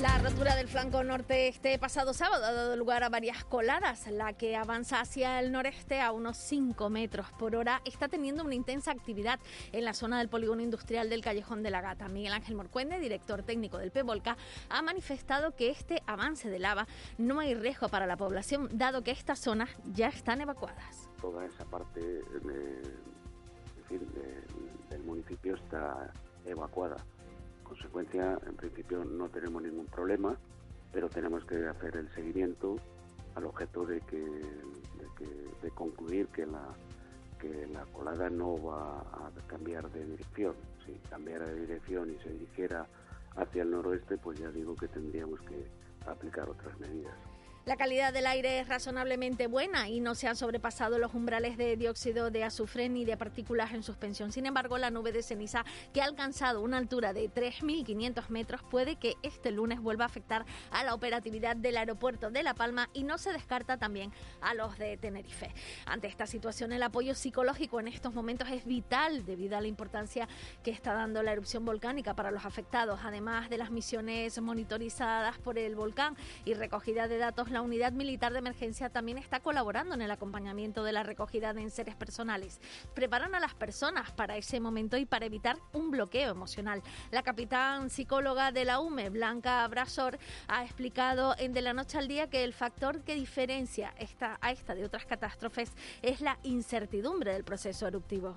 La rotura del flanco norte este pasado sábado ha dado lugar a varias coladas. La que avanza hacia el noreste a unos 5 metros por hora está teniendo una intensa actividad en la zona del polígono industrial del Callejón de la Gata. Miguel Ángel Morcuende, director técnico del PEVOLCA, ha manifestado que este avance de lava no hay riesgo para la población, dado que estas zonas ya están evacuadas. Toda esa parte del municipio está evacuada consecuencia, en principio no tenemos ningún problema, pero tenemos que hacer el seguimiento al objeto de que, de, concluir que la que la colada no va a cambiar de dirección. Si cambiara de dirección y se dirigiera hacia el noroeste, pues ya digo que tendríamos que aplicar otras medidas. La calidad del aire es razonablemente buena y no se han sobrepasado los umbrales de dióxido de azufre ni de partículas en suspensión. Sin embargo, la nube de ceniza, que ha alcanzado una altura de 3.500 metros, puede que este lunes vuelva a afectar a la operatividad del aeropuerto de La Palma y no se descarta también a los de Tenerife. Ante esta situación, el apoyo psicológico en estos momentos es vital debido a la importancia que está dando la erupción volcánica para los afectados, además de las misiones monitorizadas por el volcán y recogida de datos la Unidad Militar de Emergencia también está colaborando en el acompañamiento de la recogida de enseres personales. Preparan a las personas para ese momento y para evitar un bloqueo emocional. La capitán psicóloga de la UME, Blanca Brasor, ha explicado en De la Noche al Día que el factor que diferencia esta, a esta de otras catástrofes es la incertidumbre del proceso eruptivo.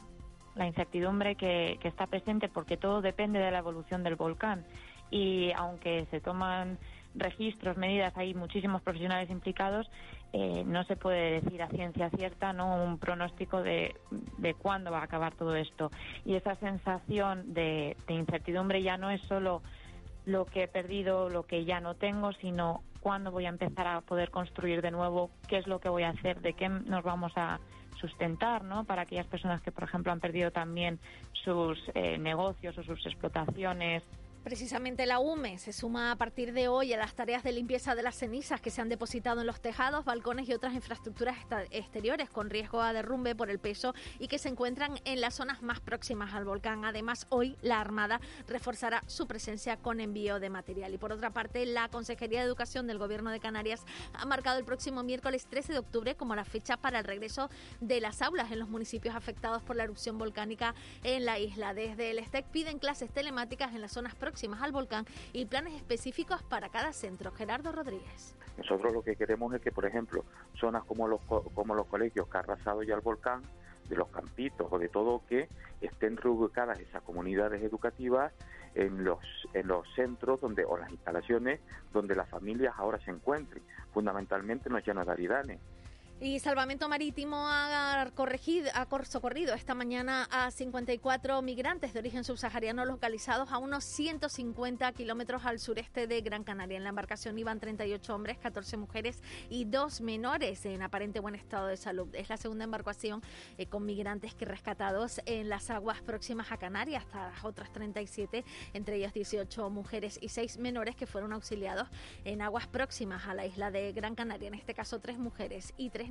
La incertidumbre que, que está presente porque todo depende de la evolución del volcán y aunque se toman registros, medidas, hay muchísimos profesionales implicados, eh, no se puede decir a ciencia cierta no un pronóstico de, de cuándo va a acabar todo esto. Y esa sensación de, incertidumbre ya no es solo lo que he perdido, lo que ya no tengo, sino cuándo voy a empezar a poder construir de nuevo, qué es lo que voy a hacer, de qué nos vamos a sustentar, ¿no? Para aquellas personas que, por ejemplo, han perdido también sus eh, negocios o sus explotaciones, Precisamente la UME se suma a partir de hoy a las tareas de limpieza de las cenizas que se han depositado en los tejados, balcones y otras infraestructuras exteriores con riesgo a derrumbe por el peso y que se encuentran en las zonas más próximas al volcán. Además, hoy la Armada reforzará su presencia con envío de material. Y por otra parte, la Consejería de Educación del Gobierno de Canarias ha marcado el próximo miércoles 13 de octubre como la fecha para el regreso de las aulas en los municipios afectados por la erupción volcánica en la isla. Desde el STEC piden clases telemáticas en las zonas próximas próximas al volcán y planes específicos para cada centro. Gerardo Rodríguez. Nosotros lo que queremos es que, por ejemplo, zonas como los, como los colegios que ha arrasado ya el volcán, de los campitos o de todo que estén reubicadas esas comunidades educativas en los en los centros donde o las instalaciones donde las familias ahora se encuentren fundamentalmente en los llanos de y Salvamento Marítimo ha, corregido, ha socorrido esta mañana a 54 migrantes de origen subsahariano localizados a unos 150 kilómetros al sureste de Gran Canaria. En la embarcación iban 38 hombres, 14 mujeres y dos menores en aparente buen estado de salud. Es la segunda embarcación eh, con migrantes que rescatados en las aguas próximas a Canarias, hasta las otras 37, entre ellas 18 mujeres y 6 menores que fueron auxiliados en aguas próximas a la isla de Gran Canaria. En este caso, tres mujeres y tres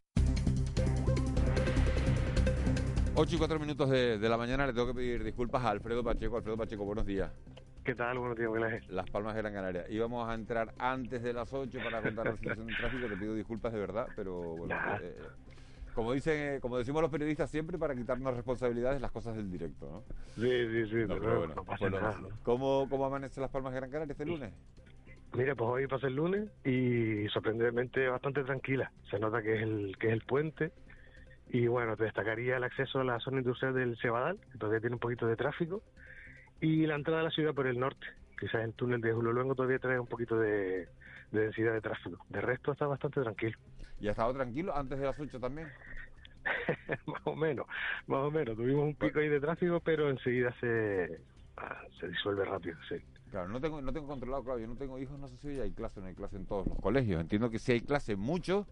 8 y 4 minutos de, la mañana le tengo que pedir disculpas a Alfredo Pacheco. Alfredo Pacheco, buenos días. ¿Qué tal? Buenos días, Miguel Las Palmas de Gran Canaria. Íbamos a entrar antes de las 8 para contar la situación del tráfico. Te pido disculpas de verdad, pero bueno. Eh, Como dicen, como decimos los periodistas siempre, para quitarnos responsabilidades las cosas del directo, ¿no? Sí, sí, sí, No, pero bueno, no pasa bueno, nada. ¿Cómo, ¿Cómo amanece Las Palmas de Gran Canaria este lunes? Mira, pues hoy pasa el lunes y sorprendentemente bastante tranquila. Se nota que es el que es el puente y bueno, te destacaría el acceso a la zona industrial del Cebadal, que todavía tiene un poquito de tráfico, y la entrada a la ciudad por el norte. Quizás el túnel de Julio Luengo todavía trae un poquito de, de densidad de tráfico. De resto está bastante tranquilo. ¿Y ha estado tranquilo antes de las 8 también? más o menos, más o menos. Tuvimos un pico ahí de tráfico, pero enseguida se, ah, se disuelve rápido, sí. Claro, no tengo, no tengo controlado, claro, yo no tengo hijos, no sé si hay clase o no hay clase en todos los colegios. Entiendo que sí hay clase, muchos,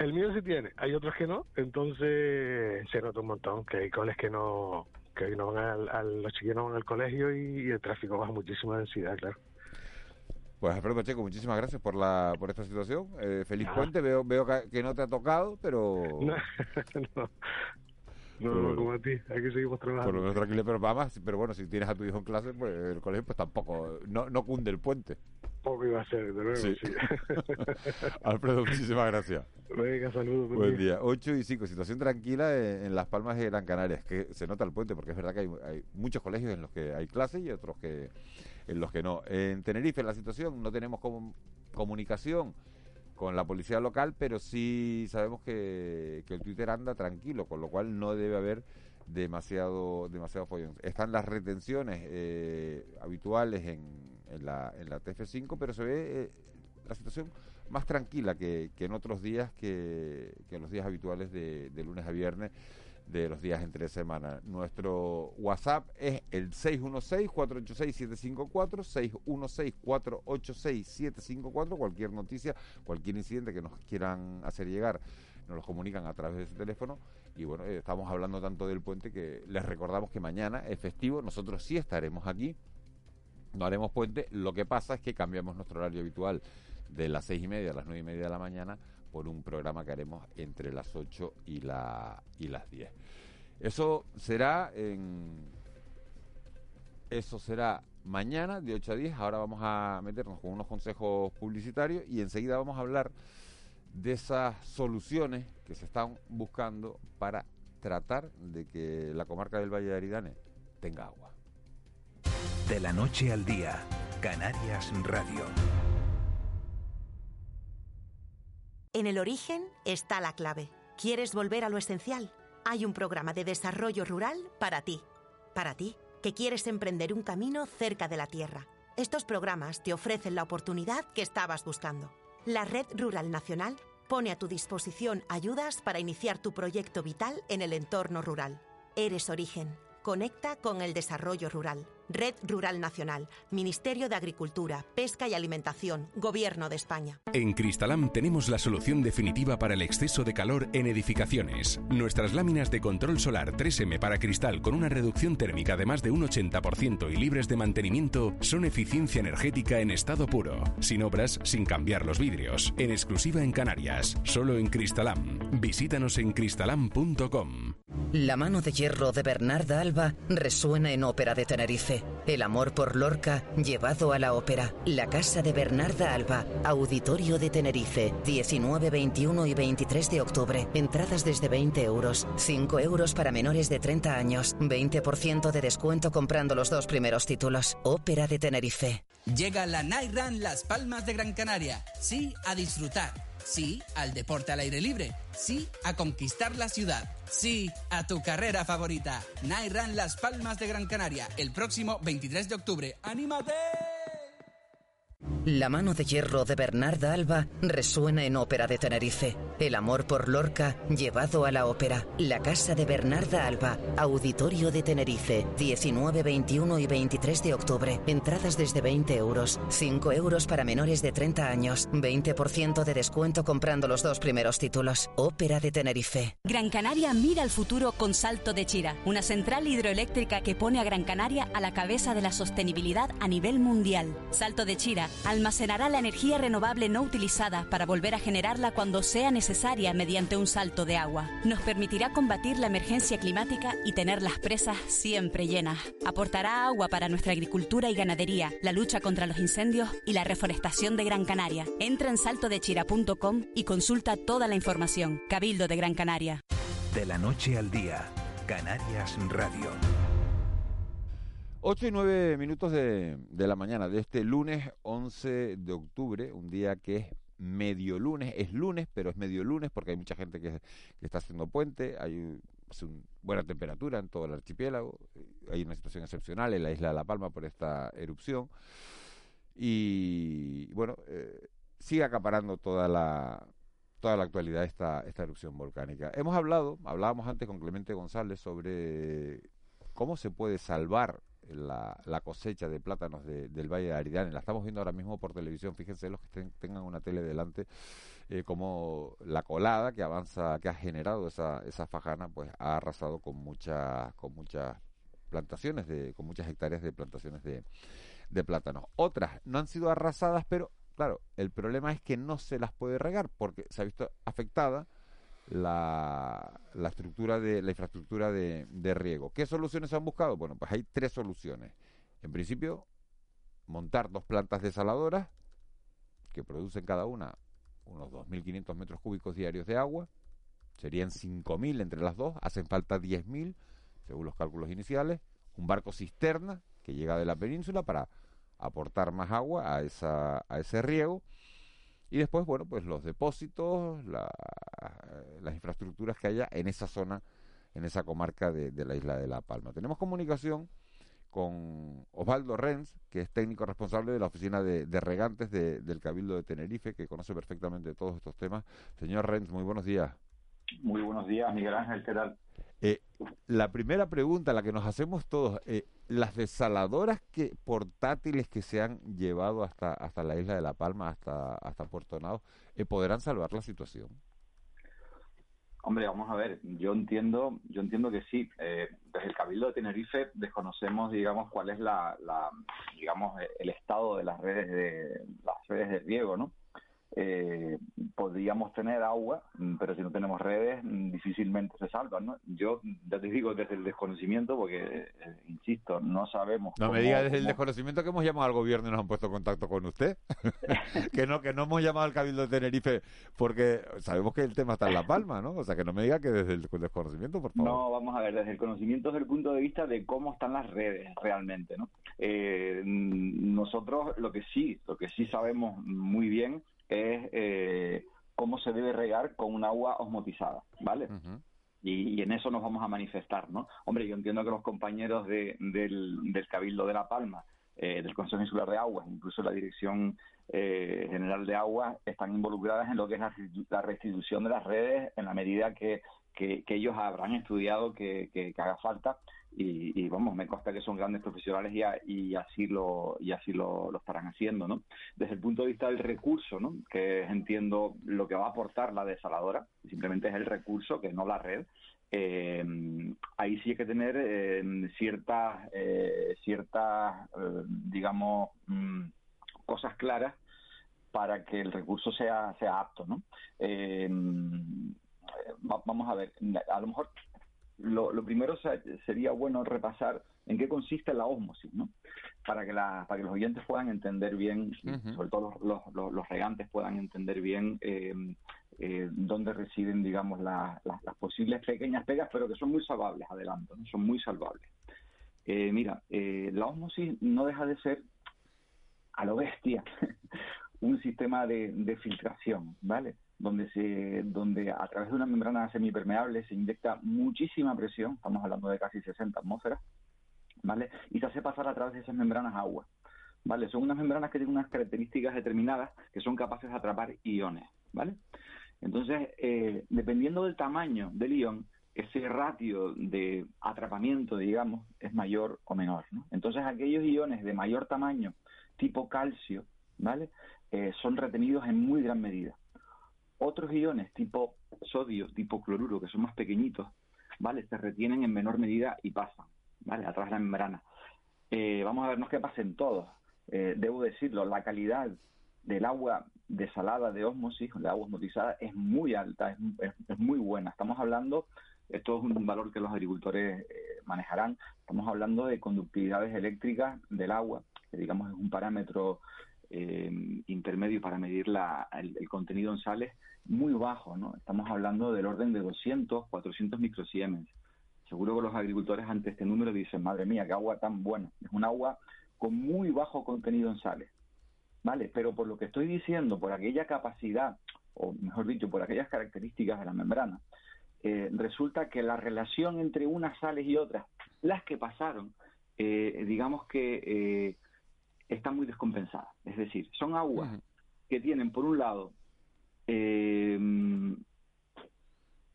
El mío sí tiene, hay otros que no, entonces se nota un montón que hay coles que no que no van al, al- los chiquillos no van al colegio y, y el tráfico baja muchísima densidad, claro. Pues Alfredo Pacheco, muchísimas gracias por la por esta situación. Eh, feliz puente, veo veo que, no te ha tocado, pero No, no, no, no, como a ti, hay que seguir por lo trabajando. menos tranquilo, pero vamos, pero bueno, si tienes a tu hijo en clase, pues el colegio pues tampoco, no, no cunde el puente. Poco iba a ser, de luego, Sí. sí. Alfredo, muchísimas gracias. Venga, saludos. buen Buen día. día. 8 y 5, situación tranquila en, en Las Palmas de Gran Canaria. Es que se nota el puente porque es verdad que hay, hay muchos colegios en los que hay clases y otros que en los que no. En Tenerife la situación no tenemos com- comunicación con la policía local, pero sí sabemos que, que el Twitter anda tranquilo, con lo cual no debe haber demasiado demasiado follón. Están las retenciones eh, habituales en, en la, en la TF5, pero se ve eh, la situación más tranquila que, que en otros días, que, que en los días habituales de, de lunes a viernes, de los días entre semana. Nuestro WhatsApp es el 616-486-754, 616-486-754. Cualquier noticia, cualquier incidente que nos quieran hacer llegar, nos lo comunican a través de ese teléfono. Y bueno, eh, estamos hablando tanto del puente que les recordamos que mañana es festivo. Nosotros sí estaremos aquí. No haremos puente. Lo que pasa es que cambiamos nuestro horario habitual de las seis y media a las nueve y media de la mañana por un programa que haremos entre las 8 y, la, y las 10. Eso será en. Eso será mañana de 8 a 10. Ahora vamos a meternos con unos consejos publicitarios y enseguida vamos a hablar de esas soluciones que se están buscando para tratar de que la comarca del Valle de Aridane tenga agua. De la noche al día, Canarias Radio. En el origen está la clave. ¿Quieres volver a lo esencial? Hay un programa de desarrollo rural para ti. Para ti, que quieres emprender un camino cerca de la tierra. Estos programas te ofrecen la oportunidad que estabas buscando. La Red Rural Nacional pone a tu disposición ayudas para iniciar tu proyecto vital en el entorno rural. Eres origen. Conecta con el desarrollo rural. Red Rural Nacional, Ministerio de Agricultura, Pesca y Alimentación, Gobierno de España. En Cristalam tenemos la solución definitiva para el exceso de calor en edificaciones. Nuestras láminas de control solar 3M para cristal con una reducción térmica de más de un 80% y libres de mantenimiento son eficiencia energética en estado puro, sin obras, sin cambiar los vidrios, en exclusiva en Canarias, solo en Cristalam. Visítanos en cristalam.com. La mano de hierro de Bernarda Alba resuena en Ópera de Tenerife. El amor por Lorca llevado a la ópera. La casa de Bernarda Alba, Auditorio de Tenerife, 19, 21 y 23 de octubre. Entradas desde 20 euros, 5 euros para menores de 30 años, 20% de descuento comprando los dos primeros títulos. Ópera de Tenerife. Llega la Night Run Las Palmas de Gran Canaria. Sí a disfrutar. Sí al deporte al aire libre. Sí a conquistar la ciudad. Sí a tu carrera favorita. Run Las Palmas de Gran Canaria. El próximo 23 de octubre. ¡Anímate! La mano de hierro de Bernarda Alba resuena en Ópera de Tenerife. El amor por Lorca llevado a la ópera. La casa de Bernarda Alba, Auditorio de Tenerife, 19, 21 y 23 de octubre. Entradas desde 20 euros, 5 euros para menores de 30 años, 20% de descuento comprando los dos primeros títulos. Ópera de Tenerife. Gran Canaria mira al futuro con Salto de Chira, una central hidroeléctrica que pone a Gran Canaria a la cabeza de la sostenibilidad a nivel mundial. Salto de Chira almacenará la energía renovable no utilizada para volver a generarla cuando sea necesario necesaria mediante un salto de agua. Nos permitirá combatir la emergencia climática y tener las presas siempre llenas. Aportará agua para nuestra agricultura y ganadería, la lucha contra los incendios y la reforestación de Gran Canaria. Entra en saltodechira.com y consulta toda la información. Cabildo de Gran Canaria. De la noche al día, Canarias Radio. 8 y 9 minutos de, de, la mañana de este lunes 11 de octubre, un día que es medio lunes, es lunes, pero es medio lunes porque hay mucha gente que, está haciendo puente, hay un, buena temperatura en todo el archipiélago, hay una situación excepcional en la isla de La Palma por esta erupción y bueno, eh, sigue acaparando toda la toda la actualidad esta, esta erupción volcánica. Hemos hablado, hablábamos antes con Clemente González sobre cómo se puede salvar la, la cosecha de plátanos del Valle de Aridane. La estamos viendo ahora mismo por televisión. Fíjense los que tengan una tele delante, eh, como la colada que avanza, que ha generado esa, esa fajana, pues ha arrasado con muchas, con muchas plantaciones, de, con muchas hectáreas de plantaciones de, de plátanos. Otras no han sido arrasadas, pero claro, el problema es que no se las puede regar porque se ha visto afectada la, la estructura de la infraestructura de, de riego. ¿Qué soluciones han buscado? Bueno, pues hay tres soluciones. En principio, montar dos plantas desaladoras que producen cada una unos 2.500 metros cúbicos diarios de agua. Serían 5.000 entre las dos. Hacen falta 10.000, según los cálculos iniciales. Un barco cisterna que llega de la península para aportar más agua a, esa, a ese riego. Y después, bueno, pues los depósitos, la, las infraestructuras que haya en esa zona, en esa comarca de, la isla de La Palma. Tenemos comunicación con Osvaldo Renz, que es técnico responsable de la oficina de, regantes de, del Cabildo de Tenerife, que conoce perfectamente todos estos temas. Señor Renz, muy buenos días. Muy buenos días, Miguel Ángel, ¿qué tal? Eh, la primera pregunta, la que nos hacemos todos, eh, las desaladoras que portátiles que se han llevado hasta hasta la isla de La Palma, hasta hasta Puerto Nado, eh, podrán salvar la situación. Hombre, vamos a ver, yo entiendo, yo entiendo que sí. Eh, desde el Cabildo de Tenerife desconocemos, digamos, cuál es la, la, digamos, el estado de las redes de las redes de riego, ¿no? Eh, podríamos tener agua, mm, pero si no tenemos redes, mm, difícilmente se salvan. ¿no? Yo ya te digo desde el desconocimiento, porque, eh, insisto, no sabemos. No me diga desde el desconocimiento que hemos llamado al gobierno y nos han puesto en contacto con usted. que no que no hemos llamado al Cabildo de Tenerife porque sabemos que el tema está en La Palma, ¿no? O sea, que no me diga que desde el desconocimiento, por favor. No, vamos a ver, desde el conocimiento desde el punto de vista de cómo están las redes realmente, ¿no? Eh, nosotros lo que sí, lo que sí sabemos muy bien es eh, cómo se debe regar con un agua osmotizada, ¿vale? y, y, en eso nos vamos a manifestar, ¿no? Hombre, yo entiendo que los compañeros de, del, del, Cabildo de La Palma, eh, del Consejo Insular de Aguas, incluso la Dirección eh, General de Aguas, están involucradas en lo que es la, la restitución de las redes en la medida que, que, que ellos habrán estudiado que, que haga falta y, y, vamos, me consta que son grandes profesionales y, a, y así lo y así lo, estarán haciendo, ¿no? Desde el punto de vista del recurso, ¿no? Que entiendo lo que va a aportar la desaladora, simplemente es el recurso, que no la red. Eh, ahí sí hay que tener eh, ciertas, eh, ciertas, eh, digamos, mmm, cosas claras para que el recurso sea, sea apto, ¿no? Vamos a ver, a lo mejor lo, lo primero sería bueno repasar en qué consiste la ósmosis, ¿no? Para que, la, para que los oyentes puedan entender bien, uh -huh. sobre todo los, los, los, regantes puedan entender bien eh, eh, dónde residen, digamos, la, la, las posibles pequeñas pegas, pero que son muy salvables, adelanto, ¿no? son muy salvables. Eh, mira, eh, la ósmosis no deja de ser, a lo bestia, un sistema de, de filtración, ¿vale? Donde se donde a través de una membrana semipermeable se inyecta muchísima presión, estamos hablando de casi 60 atmósferas, ¿vale? Y se hace pasar a través de esas membranas agua, ¿vale? Son unas membranas que tienen unas características determinadas que son capaces de atrapar iones, ¿vale? Entonces, eh, dependiendo del tamaño del ion, ese ratio de atrapamiento, digamos, es mayor o menor, ¿no? Entonces, aquellos iones de mayor tamaño, tipo calcio, ¿vale? Eh, son retenidos en muy gran medida otros iones tipo sodio, tipo cloruro, que son más pequeñitos, ¿vale? Se retienen en menor medida y pasan, ¿vale? A través de la membrana. Eh, vamos a vernos qué pasa en todos. Eh, debo decirlo, la calidad del agua desalada de osmosis, de agua osmotizada, es muy alta, es, muy buena. Estamos hablando, esto es un valor que los agricultores eh, manejarán, estamos hablando de conductividades eléctricas del agua, que digamos es un parámetro eh, intermedio para medir el, contenido en sales muy bajo, ¿no? Estamos hablando del orden de 200, 400 microsiemens. Seguro que los agricultores ante este número dicen, madre mía, qué agua tan buena. Es un agua con muy bajo contenido en sales. ¿vale? Pero por lo que estoy diciendo, por aquella capacidad, o mejor dicho, por aquellas características de la membrana, eh, resulta que la relación entre unas sales y otras, las que pasaron, eh, digamos que eh, están muy descompensadas. Es decir, son aguas que tienen, por un lado,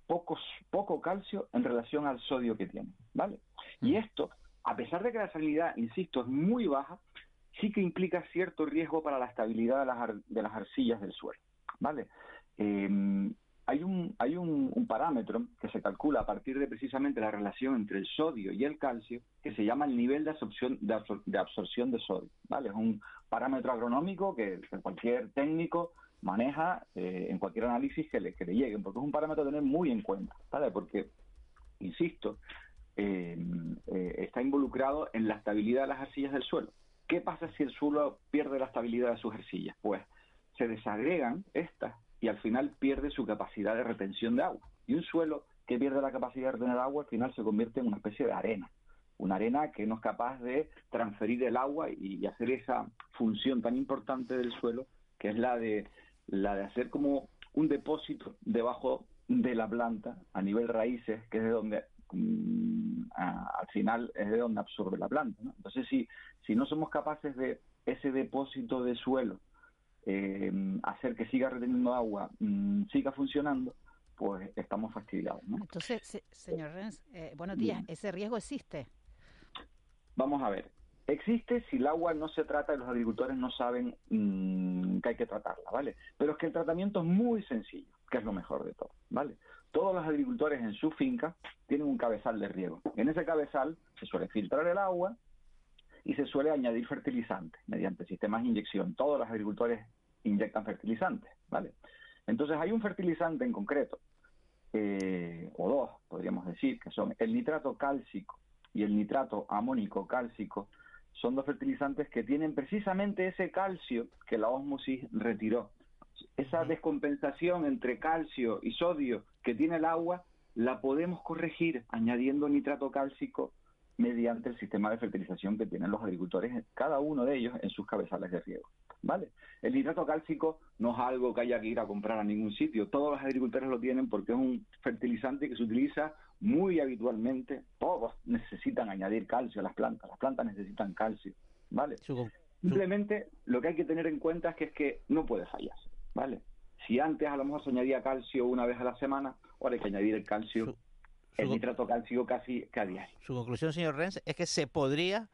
pocos, poco calcio en relación al sodio que tienen, ¿vale? Y esto, a pesar de que la salinidad, insisto, es muy baja, sí que implica cierto riesgo para la estabilidad de las, de las arcillas del suelo. ¿vale? Em, hay un, hay un, parámetro que se calcula a partir de precisamente la relación entre el sodio y el calcio que se llama el nivel de absorción de, absorción de sodio. ¿vale? Es un parámetro agronómico que cualquier técnico maneja eh, en cualquier análisis que le, que le llegue, porque es un parámetro a tener muy en cuenta, ¿vale? porque, insisto, em, eh, está involucrado en la estabilidad de las arcillas del suelo. ¿Qué pasa si el suelo pierde la estabilidad de sus arcillas? Pues se desagregan estas y al final pierde su capacidad de retención de agua. Y un suelo que pierde la capacidad de retener agua al final se convierte en una especie de arena. Una arena que no es capaz de transferir el agua y, hacer esa función tan importante del suelo, que es la de, la de hacer como un depósito debajo de la planta a nivel raíces, que es de donde Mm, al final es de donde absorbe la planta. Entonces, si, si no somos capaces de ese depósito de suelo eh, hacer que siga reteniendo agua, mm, siga funcionando, pues estamos fastidiados. Entonces, señor Renz, eh, buenos días, ¿ese riesgo existe? Vamos a ver, existe si el agua no se trata y los agricultores no saben mm, que hay que tratarla, ¿vale? Pero es que el tratamiento es muy sencillo, que es lo mejor de todo, ¿vale? todos los agricultores en su finca tienen un cabezal de riego. En ese cabezal se suele filtrar el agua y se suele añadir fertilizante mediante sistemas de inyección. Todos los agricultores inyectan fertilizantes, ¿vale? Entonces hay un fertilizante en concreto, eh, o dos, podríamos decir, que son el nitrato cálcico y el nitrato amónico cálcico, son dos fertilizantes que tienen precisamente ese calcio que la osmosis retiró esa descompensación entre calcio y sodio que tiene el agua, la podemos corregir añadiendo nitrato cálcico mediante el sistema de fertilización que tienen los agricultores, cada uno de ellos en sus cabezales de riego. ¿Vale? El nitrato cálcico no es algo que haya que ir a comprar a ningún sitio. Todos los agricultores lo tienen porque es un fertilizante que se utiliza muy habitualmente. Todos necesitan añadir calcio a las plantas. Las plantas necesitan calcio. ¿Vale? Simplemente lo que hay que tener en cuenta es que es que no puede fallar. ¿vale? Si antes a lo mejor se añadía calcio una vez a la semana, ahora hay que añadir el calcio, el nitrato calcio casi cada diario. Su conclusión, señor Renz, es que se podría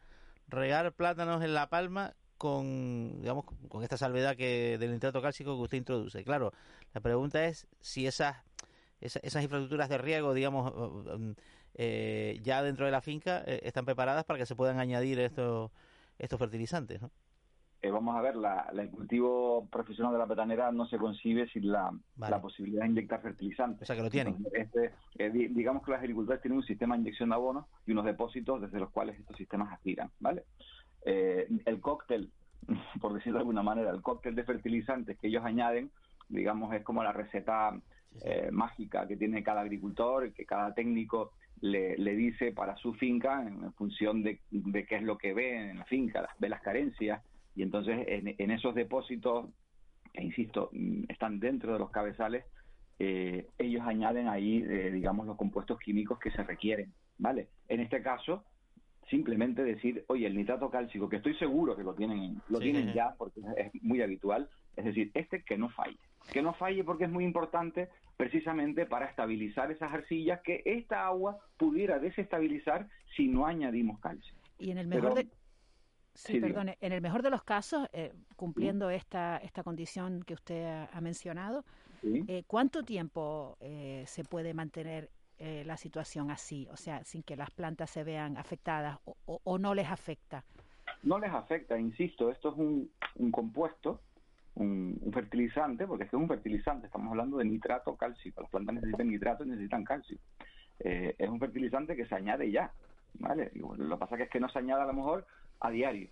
regar plátanos en La Palma con, digamos, con esta salvedad que del nitrato cálcico que usted introduce. Claro, la pregunta es si esas, esas, infraestructuras de riego, digamos, eh, ya dentro de la finca eh, están preparadas para que se puedan añadir estos, estos fertilizantes, ¿no? Eh, vamos a ver, la, el cultivo profesional de la petanera no se concibe sin la, posibilidad de inyectar fertilizantes. O sea, que lo tienen. Este, eh, digamos que los agricultores tienen un sistema de inyección de abonos y unos depósitos desde los cuales estos sistemas aspiran, ¿vale? Eh, el cóctel, por decirlo de alguna manera, el cóctel de fertilizantes que ellos añaden, digamos, es como la receta mágica que tiene cada agricultor, que cada técnico le, dice para su finca en, función de, de, qué es lo que ve en la finca, ve las carencias, y entonces en, esos depósitos, que insisto, mm, están dentro de los cabezales, eh, ellos añaden ahí, eh, digamos, los compuestos químicos que se requieren, ¿vale? En este caso, simplemente decir, oye, el nitrato cálcico, que estoy seguro que lo tienen, lo tienen ya, porque es muy habitual, es decir, este que no falle. Que no falle porque es muy importante precisamente para estabilizar esas arcillas que esta agua pudiera desestabilizar si no añadimos calcio. Y en el mejor de Sí, perdone. En el mejor de los casos, eh, cumpliendo esta, esta condición que usted ha, mencionado, eh, ¿cuánto tiempo eh, se puede mantener la situación así? O sea, sin que las plantas se vean afectadas o, no les afecta. No les afecta, insisto, esto es un, un compuesto un, fertilizante, porque es que es un fertilizante, estamos hablando de nitrato cálcico, las plantas necesitan nitrato y necesitan calcio. Eh, es un fertilizante que se añade ya, ¿vale? lo que pasa que es que no se añade a lo mejor a diario,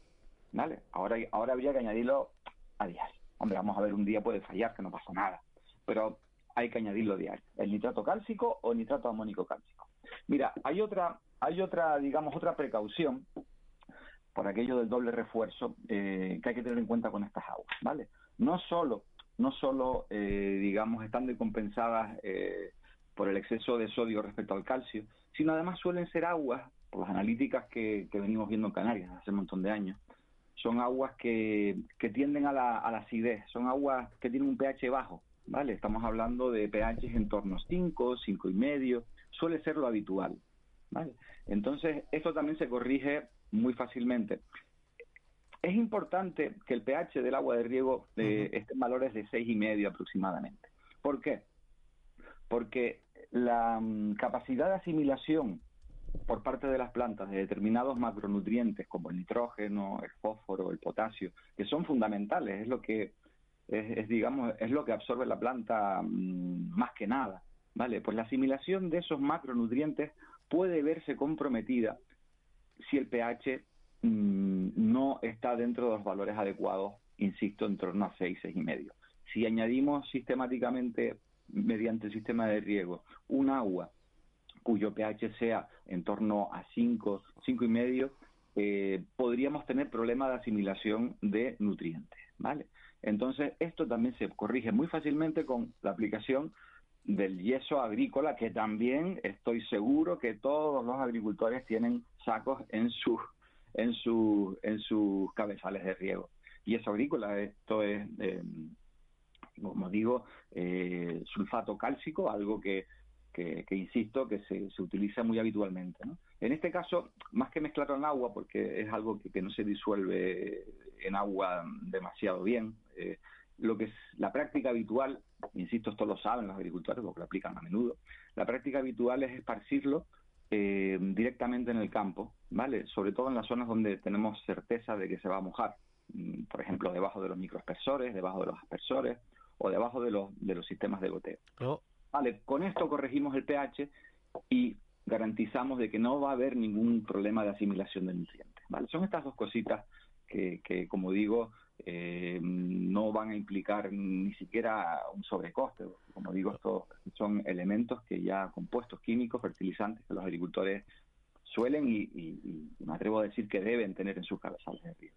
¿vale? Ahora, ahora habría que añadirlo a diario. Hombre, vamos a ver, un día puede fallar, que no pasa nada, pero hay que añadirlo a diario. El nitrato cálcico o nitrato amónico cálcico. Mira, hay otra, hay otra, digamos, otra precaución por aquello del doble refuerzo eh, que hay que tener en cuenta con estas aguas, ¿vale? No solo, no solo eh, digamos, están decompensadas eh, por el exceso de sodio respecto al calcio, sino además suelen ser aguas, por las analíticas que, venimos viendo en Canarias hace un montón de años, son aguas que, que tienden a la, a la acidez, son aguas que tienen un pH bajo, ¿vale? Estamos hablando de pH en torno a 5, 5 y medio, suele ser lo habitual, ¿vale? Entonces, esto también se corrige muy fácilmente. Es importante que el pH del agua de riego eh, esté en valores de seis y medio aproximadamente. ¿Por qué? Porque la mm, capacidad de asimilación por parte de las plantas de determinados macronutrientes como el nitrógeno, el fósforo, el potasio, que son fundamentales, es lo que es, digamos es lo que absorbe la planta mm, más que nada, ¿vale? Pues la asimilación de esos macronutrientes puede verse comprometida si el pH mm, no está dentro de los valores adecuados, insisto, en torno a 6, y medio. Si añadimos sistemáticamente, mediante el sistema de riego, un agua cuyo pH sea en torno a 5, 5 y medio, eh, podríamos tener problemas de asimilación de nutrientes, ¿vale? Entonces, esto también se corrige muy fácilmente con la aplicación del yeso agrícola, que también estoy seguro que todos los agricultores tienen sacos en sus en su, en sus cabezales de riego. Yeso agrícola, esto es, eh, como digo, eh, sulfato cálcico, algo que, que, insisto, que se, se, utiliza muy habitualmente. En este caso, más que mezclarlo en agua, porque es algo que, que no se disuelve en agua demasiado bien, eh, lo que es la práctica habitual, insisto, esto lo saben los agricultores porque lo aplican a menudo, la práctica habitual es esparcirlo eh, directamente en el campo, ¿vale? Sobre todo en las zonas donde tenemos certeza de que se va a mojar, mm, por ejemplo, debajo de los microaspersores, debajo de los aspersores o debajo de los, de los sistemas de goteo. Vale, con esto corregimos el pH y garantizamos de que no va a haber ningún problema de asimilación de nutrientes, ¿vale? Son estas dos cositas que, que como digo, eh, no van a implicar ni siquiera un sobrecoste. Como digo, estos son elementos que ya compuestos químicos, fertilizantes, que los agricultores suelen y, me atrevo a decir que deben tener en sus cabezales de río.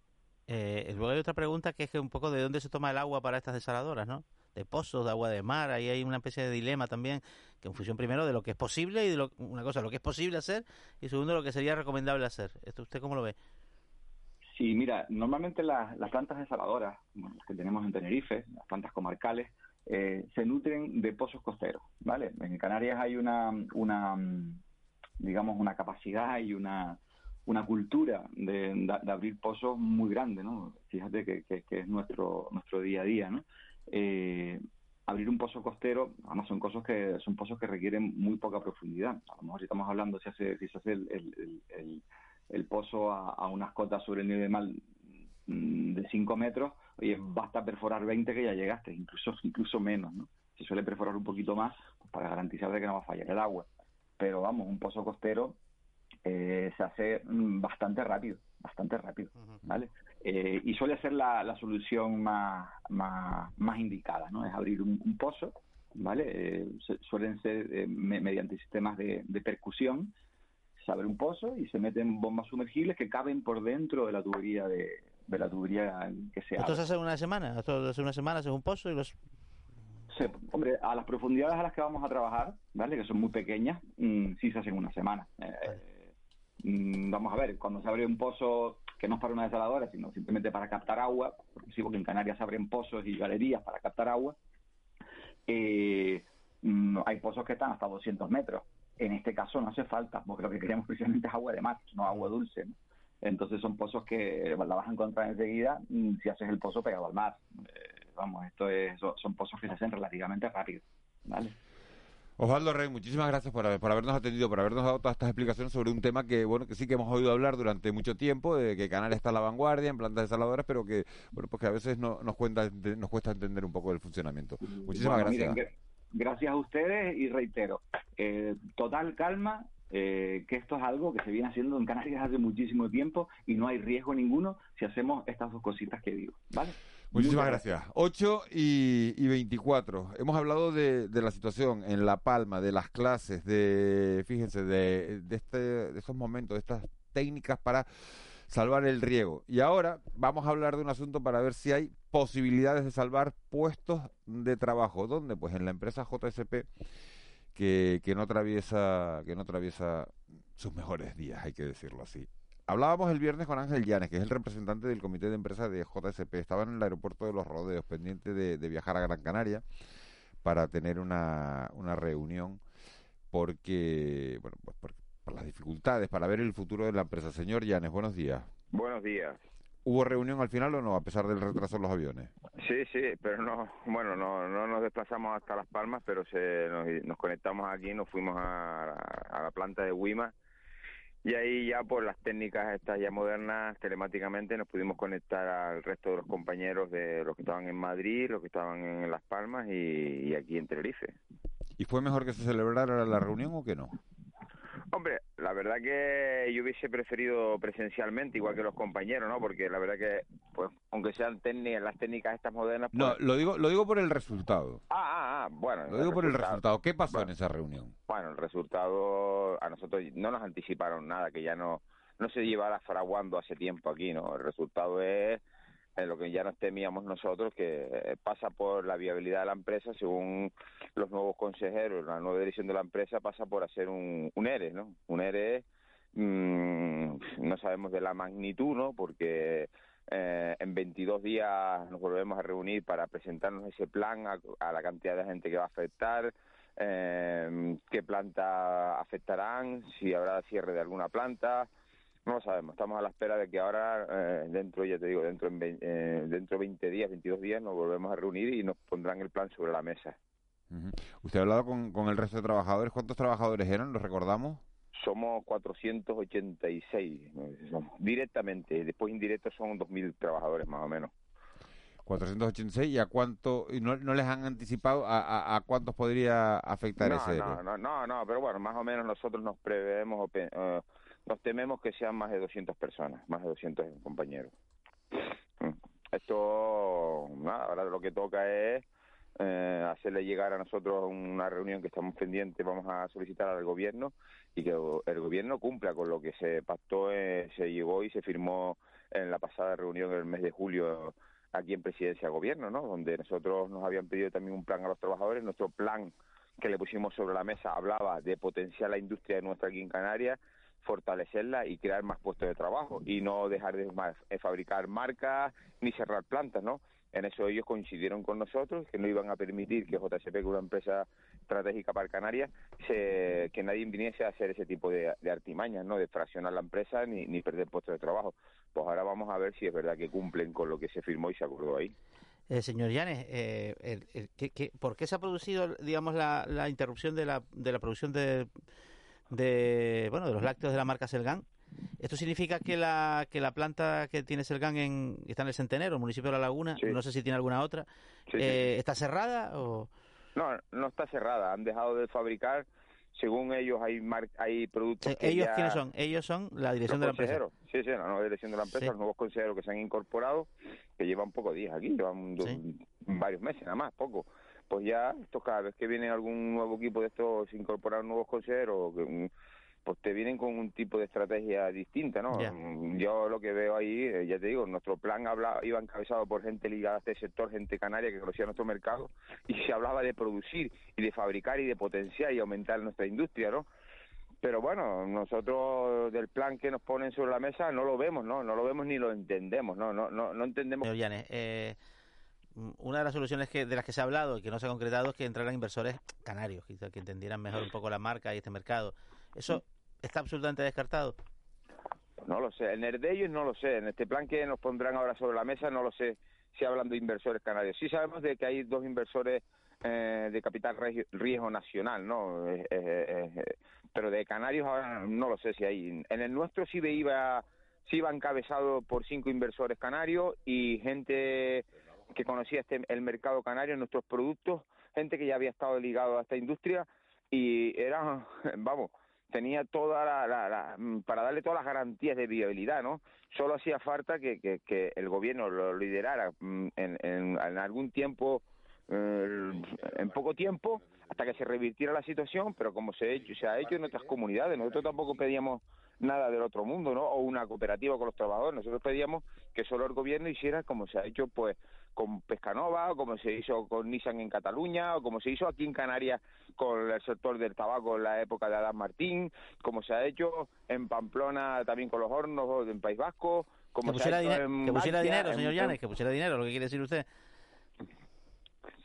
Eh, luego hay otra pregunta que es un poco de dónde se toma el agua para estas desaladoras, ¿no? De pozos, de agua de mar, ahí hay una especie de dilema también, que en función primero de lo que es posible y de lo, una cosa, lo que es posible hacer y segundo lo que sería recomendable hacer. ¿Esto usted cómo lo ve? Sí, mira, normalmente las, plantas desaladoras, las que tenemos en Tenerife, las plantas comarcales, eh, se nutren de pozos costeros, ¿vale? En Canarias hay una, una digamos, una capacidad y una, una cultura de, abrir pozos muy grande, ¿no? Fíjate que, que, es nuestro, nuestro día a día, ¿no? Eh, abrir un pozo costero, además son cosas que son pozos que requieren muy poca profundidad. A lo mejor si estamos hablando si hace, si se hace el el pozo a, unas cotas sobre el nivel mar mm, de 5 metros, oye, basta perforar 20 que ya llegaste, incluso incluso menos, ¿no? Se suele perforar un poquito más pues, para garantizar de que no va a fallar el agua. Pero vamos, un pozo costero eh, se hace mm, bastante rápido, bastante rápido, ¿vale? Eh, y suele ser la, solución más, más, más, indicada, ¿no? Es abrir un, pozo, ¿vale? Eh, suelen ser mediante sistemas de, de percusión, se abre un pozo y se meten bombas sumergibles que caben por dentro de la tubería de, la tubería que se ¿Esto se hace una semana? ¿Esto hace una semana, hace un pozo y los...? hombre, a las profundidades a las que vamos a trabajar, ¿vale? Que son muy pequeñas, mm, sí se hacen una semana. Eh, mm, vamos a ver, cuando se abre un pozo que no es para una desaladora, sino simplemente para captar agua, porque sí, porque en Canarias abren pozos y galerías para captar agua, eh, mm, hay pozos que están hasta 200 metros. En este caso no hace falta, porque lo que queremos precisamente es agua de mar, no agua dulce. Entonces son pozos que la vas a encontrar enseguida mm, si haces el pozo pegado al mar. Eh, vamos, esto es, son pozos que se hacen relativamente rápido. ¿vale? Osvaldo Rey, muchísimas gracias por, habernos atendido, por habernos dado todas estas explicaciones sobre un tema que, bueno, que sí que hemos oído hablar durante mucho tiempo, de que Canarias está a la vanguardia en plantas desaladoras, pero que, bueno, pues que a veces no, nos, cuenta, nos cuesta entender un poco el funcionamiento. Muchísimas gracias. gracias a ustedes y reitero, eh, total calma, eh, que esto es algo que se viene haciendo en Canarias hace muchísimo tiempo y no hay riesgo ninguno si hacemos estas dos cositas que digo, ¿vale? Muchísimas gracias. 8 y, y 24. Hemos hablado de, la situación en La Palma, de las clases, de, fíjense, de, de, este, de estos momentos, de estas técnicas para salvar el riego. Y ahora vamos a hablar de un asunto para ver si hay posibilidades de salvar puestos de trabajo. ¿Dónde? Pues en la empresa JSP que, que no atraviesa que no atraviesa sus mejores días, hay que decirlo así. Hablábamos el viernes con Ángel Llanes, que es el representante del comité de empresa de JSP. Estaba en el aeropuerto de Los Rodeos, pendiente de, viajar a Gran Canaria para tener una, una reunión porque, bueno, pues por, las dificultades, para ver el futuro de la empresa. Señor Llanes, buenos días. Buenos días. ¿Hubo reunión al final o no, a pesar del retraso de los aviones? Sí, sí, pero no, bueno, no, no nos desplazamos hasta Las Palmas, pero se, nos, conectamos aquí, nos fuimos a, a la planta de Wima y ahí ya por las técnicas estas ya modernas, telemáticamente nos pudimos conectar al resto de los compañeros de los que estaban en Madrid, los que estaban en Las Palmas y, aquí en Tenerife. ¿Y fue mejor que se celebrara la reunión o que no? Hombre, la verdad que yo hubiese preferido presencialmente, igual que los compañeros, ¿no? Porque la verdad que, pues, aunque sean técnicas, las técnicas estas modernas... No, pues lo digo, lo digo por el resultado. Ah, ah, ah bueno. Lo digo por el resultado. ¿Qué pasó en esa reunión? Bueno, el resultado, a nosotros no nos anticiparon nada, que ya no, no se llevara fraguando hace tiempo aquí, ¿no? El resultado es en lo que ya nos temíamos nosotros, que eh, pasa por la viabilidad de la empresa, según los nuevos consejeros, la nueva dirección de la empresa pasa por hacer un, un ERE, ¿no? Un ERE, mmm, no sabemos de la magnitud, ¿no? Porque eh, en 22 días nos volvemos a reunir para presentarnos ese plan a, la cantidad de gente que va a afectar, eh, qué planta afectarán, si habrá cierre de alguna planta, no lo sabemos, estamos a la espera de que ahora, eh, dentro, ya te digo, dentro, en, eh, dentro de 20 días, 22 días, nos volvemos a reunir y nos pondrán el plan sobre la mesa. ¿Usted ha hablado con, con el resto de trabajadores? ¿Cuántos trabajadores eran? ¿Los recordamos? Somos 486, directamente, después indirectos son 2.000 trabajadores más o menos. 486 y a cuánto y no, no les han anticipado a, a, cuántos podría afectar ese no no no no pero bueno más o menos nosotros nos prevemos uh, nos tememos que sean más de 200 personas, más de 200 compañeros. Mm. Esto, nada, ahora lo que toca es eh, hacerle llegar a nosotros una reunión que estamos pendientes, vamos a solicitar al gobierno y que el gobierno cumpla con lo que se pactó, eh, se llegó y se firmó en la pasada reunión del mes de julio aquí en Presidencia Gobierno, ¿no? Donde nosotros nos habían pedido también un plan a los trabajadores. Nuestro plan que le pusimos sobre la mesa hablaba de potenciar la industria de nuestra aquí en Canarias, fortalecerla y crear más puestos de trabajo y no dejar de eh, fabricar marcas ni cerrar plantas, ¿no? En eso ellos coincidieron con nosotros, que no iban a permitir que JSP, que es una empresa estratégica para Canarias, se, que nadie viniese a hacer ese tipo de, artimañas, ¿no? De fraccionar la empresa ni, ni perder puestos de trabajo. Pues ahora vamos a ver si es verdad que cumplen con lo que se firmó y se acordó ahí. Eh, señor Llanes, eh, por qué se ha producido, digamos, la, la interrupción de la, de la producción de de, bueno, de los lácteos de la marca Selgan. ¿Esto significa que la, que la planta que tiene Selgan en, está en el Centenero, el municipio de La Laguna, no sé si tiene alguna otra, eh, ¿está cerrada o...? No, no está cerrada. Han dejado de fabricar. Según ellos, hay hay productos. ¿Ellos quiénes son? Ellos son la dirección de la empresa. Sí, sí, la nueva dirección de la empresa, los nuevos consejeros que se han incorporado, que llevan pocos días aquí, llevan varios meses nada más, poco pues ya esto cada vez que viene algún nuevo equipo de estos se incorporan nuevos consejeros pues te vienen con un tipo de estrategia distinta, ¿no? Mm, yo lo que veo ahí, eh, ya te digo, nuestro plan habla, iba encabezado por gente ligada a este sector, gente canaria que conocía nuestro mercado, y se hablaba de producir y de fabricar y de potenciar y aumentar nuestra industria, ¿no? Pero bueno, nosotros del plan que nos ponen sobre la mesa no lo vemos, ¿no? No lo vemos ni lo entendemos, ¿no? No, no, no entendemos. eh, una de las soluciones que, de las que se ha hablado y que no se ha concretado es que entraran inversores canarios, que, que entendieran mejor un poco la marca y este mercado. ¿Eso está absolutamente descartado? No lo sé. En el de ellos no lo sé. En este plan que nos pondrán ahora sobre la mesa no lo sé si hablan de inversores canarios. Sí sabemos de que hay dos inversores eh, de capital riesgo nacional, ¿no? pero de Canarios ahora no lo sé si hay. En el nuestro sí iba, sí iba encabezado por cinco inversores canarios y gente que conocía este, el mercado canario, nuestros productos, gente que ya había estado ligado a esta industria y era, vamos, tenía toda la, mm, para darle todas las garantías de viabilidad, ¿no? Solo hacía falta que, que, el gobierno lo liderara mm, en, en, algún tiempo, eh, en poco tiempo, hasta que se revirtiera la situación, pero como se, ha hecho, se ha hecho en otras comunidades, nosotros tampoco pedíamos nada del otro mundo, ¿no? O una cooperativa con los trabajadores, nosotros pedíamos que solo el gobierno hiciera como se ha hecho, pues, con Pescanova, o como se hizo con Nissan en Cataluña, o como se hizo aquí en Canarias con el sector del tabaco en la época de Adán Martín, como se ha hecho en Pamplona también con los hornos en País Vasco, como que pusiera, que pusiera dinero, señor Llanes, que pusiera dinero, lo que quiere decir usted.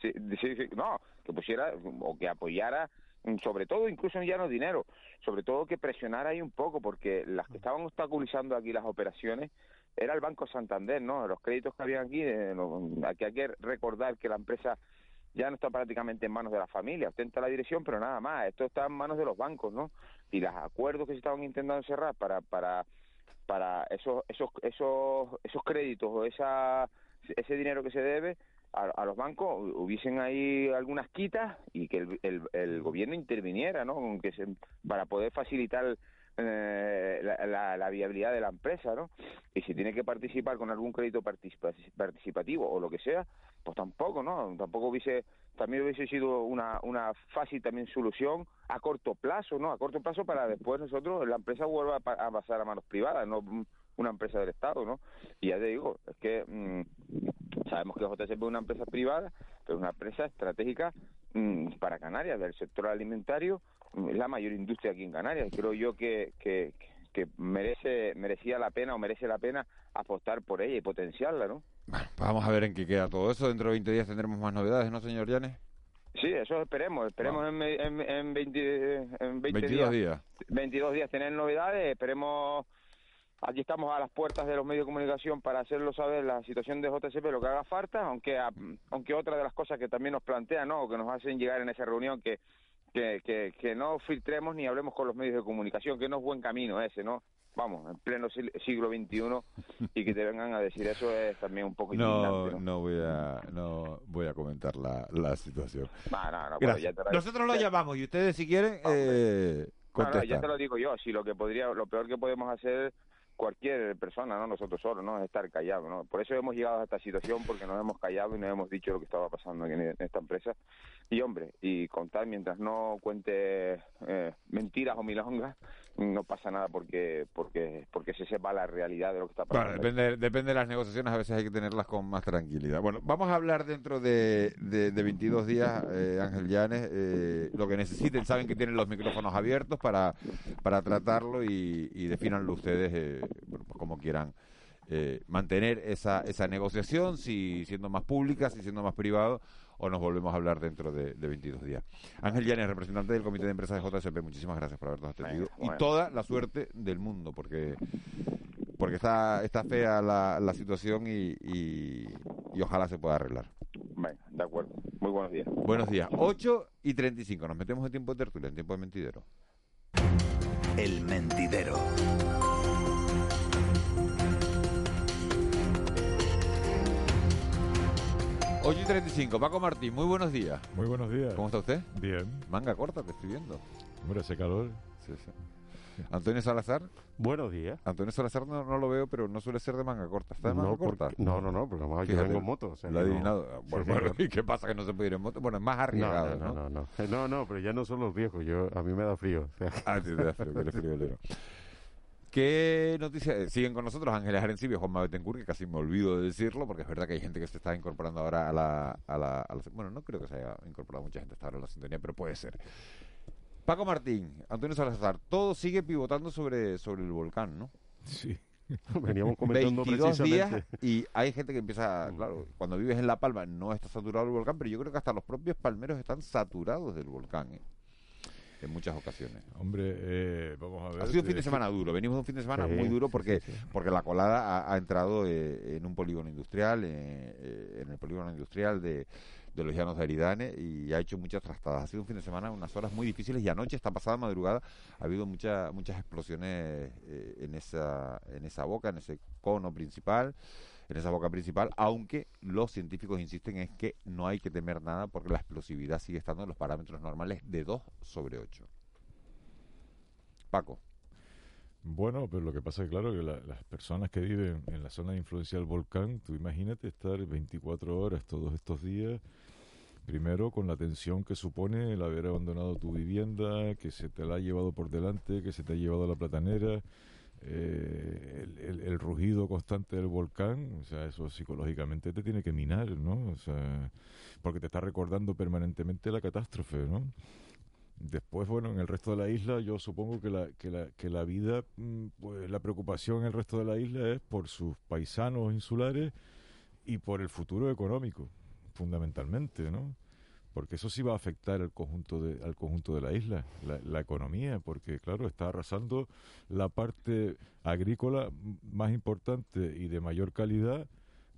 Sí, sí, sí, no, que pusiera o que apoyara sobre todo incluso ya no dinero, sobre todo que presionara ahí un poco, porque las que estaban obstaculizando aquí las operaciones era el Banco Santander, ¿no? Los créditos que habían aquí, eh, aquí hay que recordar que la empresa ya no está prácticamente en manos de la familia, ostenta la dirección, pero nada más, esto está en manos de los bancos, ¿no? Y los acuerdos que se estaban intentando cerrar para para para esos esos esos esos créditos o esa ese dinero que se debe a, los bancos hubiesen ahí algunas quitas y que el, gobierno interviniera, ¿no? Para poder facilitar eh, la, viabilidad de la empresa, ¿no? Y si tiene que participar con algún crédito participativo o lo que sea, pues tampoco, ¿no? Tampoco hubiese, también hubiese sido una, fácil también solución a corto plazo, ¿no? A corto plazo para después nosotros, la empresa vuelva a, pasar a manos privadas, no una empresa del Estado, ¿no? Y ya te digo, es que mm, sabemos que JCP es una empresa privada, pero una empresa estratégica mm, para Canarias, del sector alimentario, la mayor industria aquí en Canarias. Creo yo que, que, que merece merecía la pena o merece la pena apostar por ella y potenciarla, ¿no? Bueno, vamos a ver en qué queda todo eso. Dentro de 20 días tendremos más novedades, ¿no, señor Llanes? Sí, eso esperemos. Esperemos en, en, en, 20, en 22 días, 22 días tener novedades. Esperemos. Aquí estamos a las puertas de los medios de comunicación para hacerlo saber la situación de JCP, lo que haga falta, aunque aunque otra de las cosas que también nos plantean, ¿no? O que nos hacen llegar en esa reunión que que, que, no filtremos ni hablemos con los medios de comunicación, que no es buen camino ese, ¿no? Vamos, en pleno siglo XXI y que te vengan a decir eso es también un poco no, ¿no? voy a no voy a comentar la, la situación. Nosotros lo llamamos y ustedes si quieren eh, ya te lo digo yo, si lo que podría lo peor que podemos hacer cualquier persona, no nosotros solos, no es estar callados, ¿no? Por eso hemos llegado a esta situación porque nos hemos callado y nos hemos dicho lo que estaba pasando en esta empresa. Y hombre, y contar mientras no cuente eh, mentiras o milongas, no pasa nada porque porque porque se sepa la realidad de lo que está pasando. depende, depende de las negociaciones, a veces hay que tenerlas con más tranquilidad. Bueno, vamos a hablar dentro de, de, 22 días, eh, Ángel Llanes, eh, lo que necesiten, saben que tienen los micrófonos abiertos para, para tratarlo y, y definanlo ustedes eh, pues como quieran. mantener esa, esa negociación, si siendo más pública, si siendo más privado, o nos volvemos a hablar dentro de, 22 días. Ángel Llanes, representante del Comité de Empresas de JSP, muchísimas gracias por habernos atendido. Y toda la suerte del mundo, porque porque está, está fea la, la situación y, y, ojalá se pueda arreglar. Venga, de acuerdo. Muy buenos días. Buenos días. 8 y 35. Nos metemos en tiempo de tertulia, en tiempo de mentidero. El mentidero. 8 y 35, Paco Martín, muy buenos días. Muy buenos días. ¿Cómo está usted? Bien. Manga corta, te estoy viendo. Hombre, ese calor. Sí, sí. Antonio Salazar. Buenos días. Antonio Salazar no, no, lo veo, pero no suele ser de manga corta. ¿Está de manga corta? no, no, no, porque además yo vengo en moto. lo ha adivinado. Bueno, ¿y qué pasa que no se puede ir en moto? Bueno, es más arriesgado, ¿no? No, no, no. No, no, pero ya no son los viejos. Yo, a mí me da frío. ah, sí, te da frío, que eres friolero. ¿Qué noticias? Eh, siguen con nosotros Ángeles Arencibio, Juan Betancourt, que casi me olvido de decirlo, porque es verdad que hay gente que se está incorporando ahora a la, a la, Bueno, no creo que se haya incorporado mucha gente hasta ahora a la sintonía, pero puede ser. Paco Martín, Antonio Salazar, todo sigue pivotando sobre, sobre el volcán, ¿no? Sí. Veníamos comentando 22 días y hay gente que empieza, claro, cuando vives en La Palma no está saturado el volcán, pero yo creo que hasta los propios palmeros están saturados del volcán. ¿eh? En muchas ocasiones. Hombre, eh, vamos a ver. Ha sido un fin de semana duro. Venimos de un fin de semana muy duro porque porque la colada ha, entrado eh, en un polígono industrial, eh, en el polígono industrial de de los llanos de Aridane y ha hecho muchas trastadas. Ha sido un fin de semana, unas horas muy difíciles y anoche, esta pasada madrugada, ha habido muchas muchas explosiones eh, en, esa, en esa boca, en ese cono principal, en esa boca principal, aunque los científicos insisten en que no hay que temer nada porque la explosividad sigue estando en los parámetros normales de 2 sobre 8. Paco. Bueno, pero lo que pasa es claro que las personas que viven en la zona de influencia del volcán, tú imagínate estar 24 horas todos estos días Primero, con la tensión que supone el haber abandonado tu vivienda, que se te la ha llevado por delante, que se te ha llevado la platanera, eh, el, rugido constante del volcán, o sea, eso psicológicamente te tiene que minar, ¿no? O sea, porque te está recordando permanentemente la catástrofe, ¿no? Después, bueno, en el resto de la isla, yo supongo que la, que la, que la vida, mm, pues la preocupación en el resto de la isla es por sus paisanos insulares y por el futuro económico fundamentalmente, ¿no? Porque eso sí va a afectar al conjunto de, al conjunto de la isla, la, economía, porque claro, está arrasando la parte agrícola más importante y de mayor calidad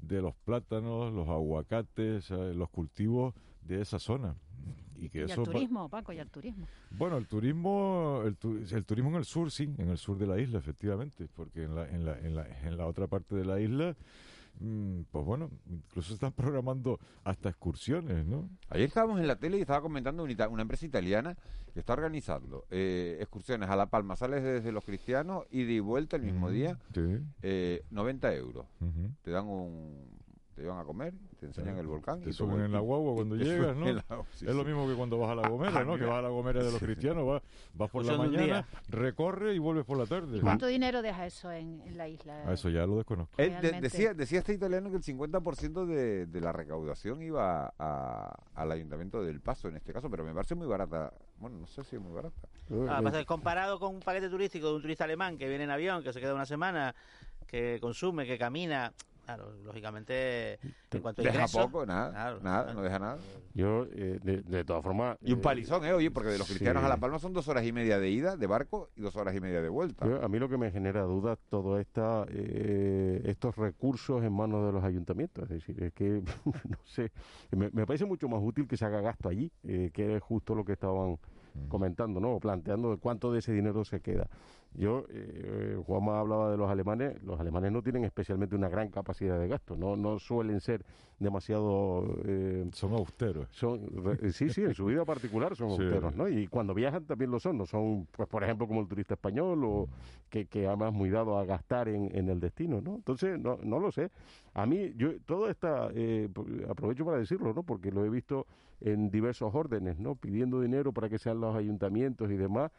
de los plátanos, los aguacates, los cultivos de esa zona. Y, que eso el turismo, Paco, y el turismo. Bueno, el turismo, el, el, turismo en el sur, sí, en el sur de la isla, efectivamente, porque en la, en la, en la, en la otra parte de la isla pues bueno, incluso están programando hasta excursiones, ¿no? Ayer estábamos en la tele y estaba comentando una, una empresa italiana que está organizando eh, excursiones a La Palma, sales desde los cristianos y de vuelta el mismo día, eh, 90 euros. Te dan un te llevan a comer, te enseñan el volcán. Te suben en la guagua cuando llegas, ¿no? es lo mismo que cuando vas a la Gomera, ¿no? que vas a la Gomera de los cristianos, vas, vas por la mañana, recorre y vuelves por la tarde. ¿Cuánto dinero deja eso en, la isla? A eso ya lo desconozco. decía, decía este italiano que el 50% de, de la recaudación iba a, al Ayuntamiento del Paso, en este caso, pero me parece muy barata. Bueno, no sé si es muy barata. Ah, pues, comparado con un paquete turístico de un turista alemán que viene en avión, que se queda una semana, que consume, que camina, Claro, lógicamente, en cuanto a Deja poco, nada, nada, no deja nada. Yo, eh, de, todas formas... Y un eh, palizón, ¿eh? Oye, porque de los cristianos a La Palma son dos horas y media de ida de barco y dos horas y media de vuelta. a mí lo que me genera dudas todo esta, eh, estos recursos en manos de los ayuntamientos. Es decir, es que, no sé, me, me, parece mucho más útil que se haga gasto allí, que es justo lo que estaban comentando, ¿no? planteando cuánto de ese dinero se queda. Yo, eh, Juanma hablaba de los alemanes, los alemanes no tienen especialmente una gran capacidad de gasto, no, no suelen ser demasiado... Eh, son austeros. Son, sí, sí, en su vida particular son austeros, ¿no? Y cuando viajan también lo son, no son, pues por ejemplo, como el turista español o que, que además muy dado a gastar en, en el destino, ¿no? Entonces, no, no lo sé. A mí, yo, todo está, eh, aprovecho para decirlo, ¿no? Porque lo he visto en diversos órdenes, ¿no? Pidiendo dinero para que sean los ayuntamientos y demás.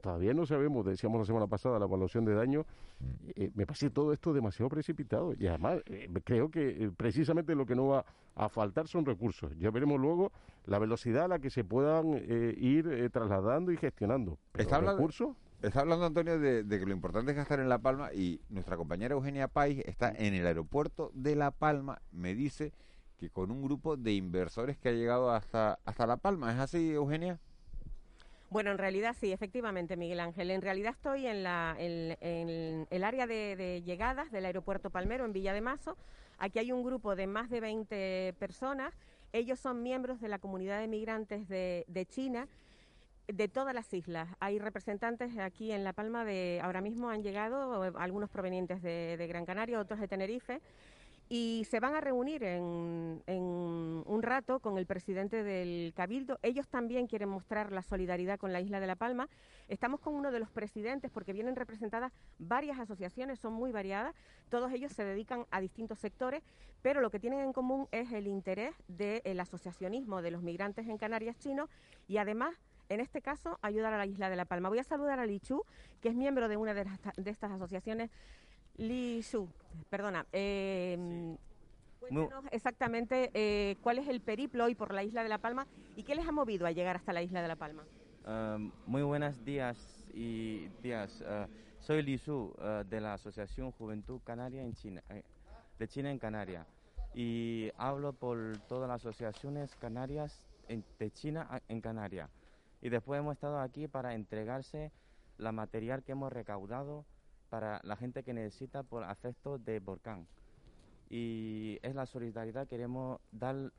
Todavía no sabemos, decíamos la semana pasada, la evaluación de daño. Mm. Eh, me parece todo esto demasiado precipitado. Y además, eh, creo que precisamente lo que no va a faltar son recursos. Ya veremos luego la velocidad a la que se puedan ir trasladando y gestionando. ¿Está hablando, Está hablando Antonio de, que lo importante es gastar en La Palma y nuestra compañera Eugenia Pais está en el aeropuerto de La Palma, me dice que con un grupo de inversores que ha llegado hasta, hasta La Palma. ¿Es así, Eugenia? Bueno, en realidad sí, efectivamente, Miguel Ángel. En realidad estoy en, la, en, el área de, llegadas del aeropuerto Palmero, en Villa de Mazo. Aquí hay un grupo de más de 20 personas. Ellos son miembros de la comunidad de migrantes de, de China de todas las islas. Hay representantes aquí en La Palma de, ahora mismo han llegado algunos provenientes de, Gran Canaria, otros de Tenerife, y se van a reunir en, un rato con el presidente del Cabildo. Ellos también quieren mostrar la solidaridad con la isla de La Palma. Estamos con uno de los presidentes porque vienen representadas varias asociaciones, son muy variadas. Todos ellos se dedican a distintos sectores, pero lo que tienen en común es el interés del asociacionismo de los migrantes en Canarias chinos y además en este caso, ayudar a la isla de La Palma. Voy a saludar a Li Chu, que es miembro de una de, estas asociaciones. Li Chu, perdona. Eh, Cuéntanos exactamente eh, cuál es el periplo hoy por la isla de La Palma y qué les ha movido a llegar hasta la isla de La Palma. Um, muy buenos días y días. Uh, soy Li Su uh, de la Asociación Juventud Canaria en China, eh, de China en Canaria y hablo por todas las asociaciones canarias de China en Canaria. Y después hemos estado aquí para entregarse la material que hemos recaudado para la gente que necesita por afecto de volcán. Y es la solidaridad que queremos dar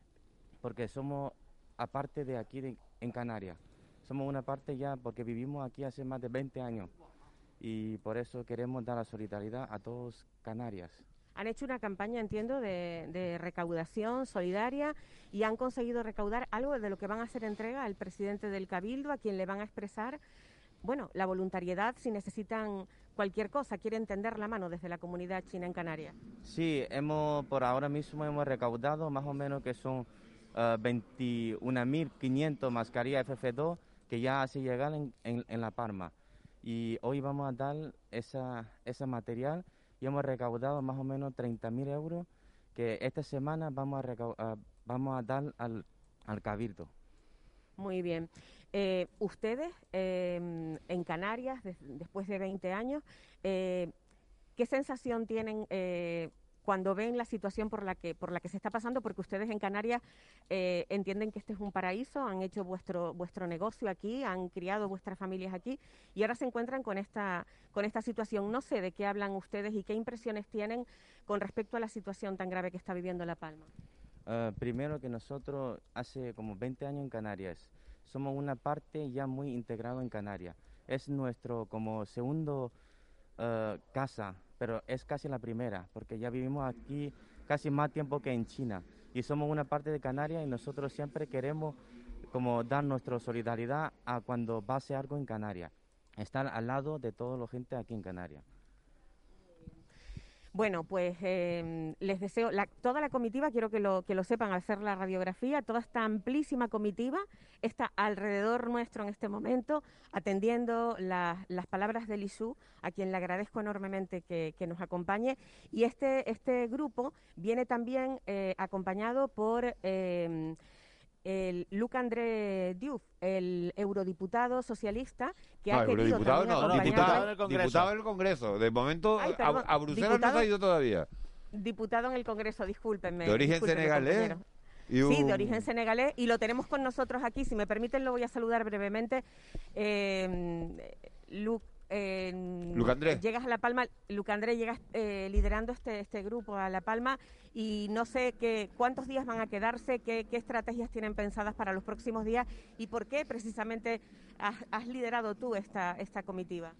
porque somos aparte de aquí en Canarias. Somos una parte ya porque vivimos aquí hace más de 20 años y por eso queremos dar la solidaridad a todos Canarias. Han hecho una campaña, entiendo, de, recaudación solidaria y han conseguido recaudar algo de lo que van a hacer entrega al presidente del Cabildo, a quien le van a expresar, bueno, la voluntariedad si necesitan cualquier cosa, quieren tender la mano desde la comunidad china en Canarias. Sí, hemos, por ahora mismo hemos recaudado más o menos que son 21.500 eh, mascarillas FF2 que ya se llegar en, La Palma. Y hoy vamos a dar ese material y hemos recaudado más o menos 30.000 euros que esta semana vamos a, vamos a dar al, al Cabildo. Muy bien. Eh, ustedes em, en Canarias, después de 20 años, eh, ¿qué sensación tienen eh, cuando ven la situación por la que por la que se está pasando, porque ustedes en Canarias eh, entienden que este es un paraíso, han hecho vuestro vuestro negocio aquí, han criado vuestras familias aquí y ahora se encuentran con esta con esta situación. No sé de qué hablan ustedes y qué impresiones tienen con respecto a la situación tan grave que está viviendo La Palma. Ah, primero que nosotros hace como 20 años en Canarias somos una parte ya muy integrada en Canarias. Es nuestro como segundo ah, casa pero es casi la primera, porque ya vivimos aquí casi más tiempo que en China y somos una parte de Canarias y nosotros siempre queremos como dar nuestra solidaridad a cuando pase algo en Canarias, estar al lado de toda la gente aquí en Canarias. Bueno, pues em, les deseo, toda la comitiva, quiero que lo, que lo sepan al hacer la radiografía, toda esta amplísima comitiva está alrededor nuestro en este momento, atendiendo las palabras de Lisú, a quien le agradezco enormemente que, nos acompañe. Y este, este grupo viene también eh, acompañado por... Eh, el Luc André Diouf, el eurodiputado socialista que ha querido eurodiputado no, diputado, en el Congreso. diputado en el Congreso. De momento a, Bruselas no se ha ido todavía. Diputado en el Congreso, discúlpenme. De origen senegalés. Sí, de origen senegalés y lo tenemos con nosotros aquí. Si me permiten, lo voy a saludar brevemente. Eh, Luc Llegas a La Palma, Lucandré llegas eh, liderando este, este grupo a La Palma y no sé qué, cuántos días van a quedarse, qué, estrategias tienen pensadas para los próximos días y por qué precisamente has, liderado tú esta, esta comitiva.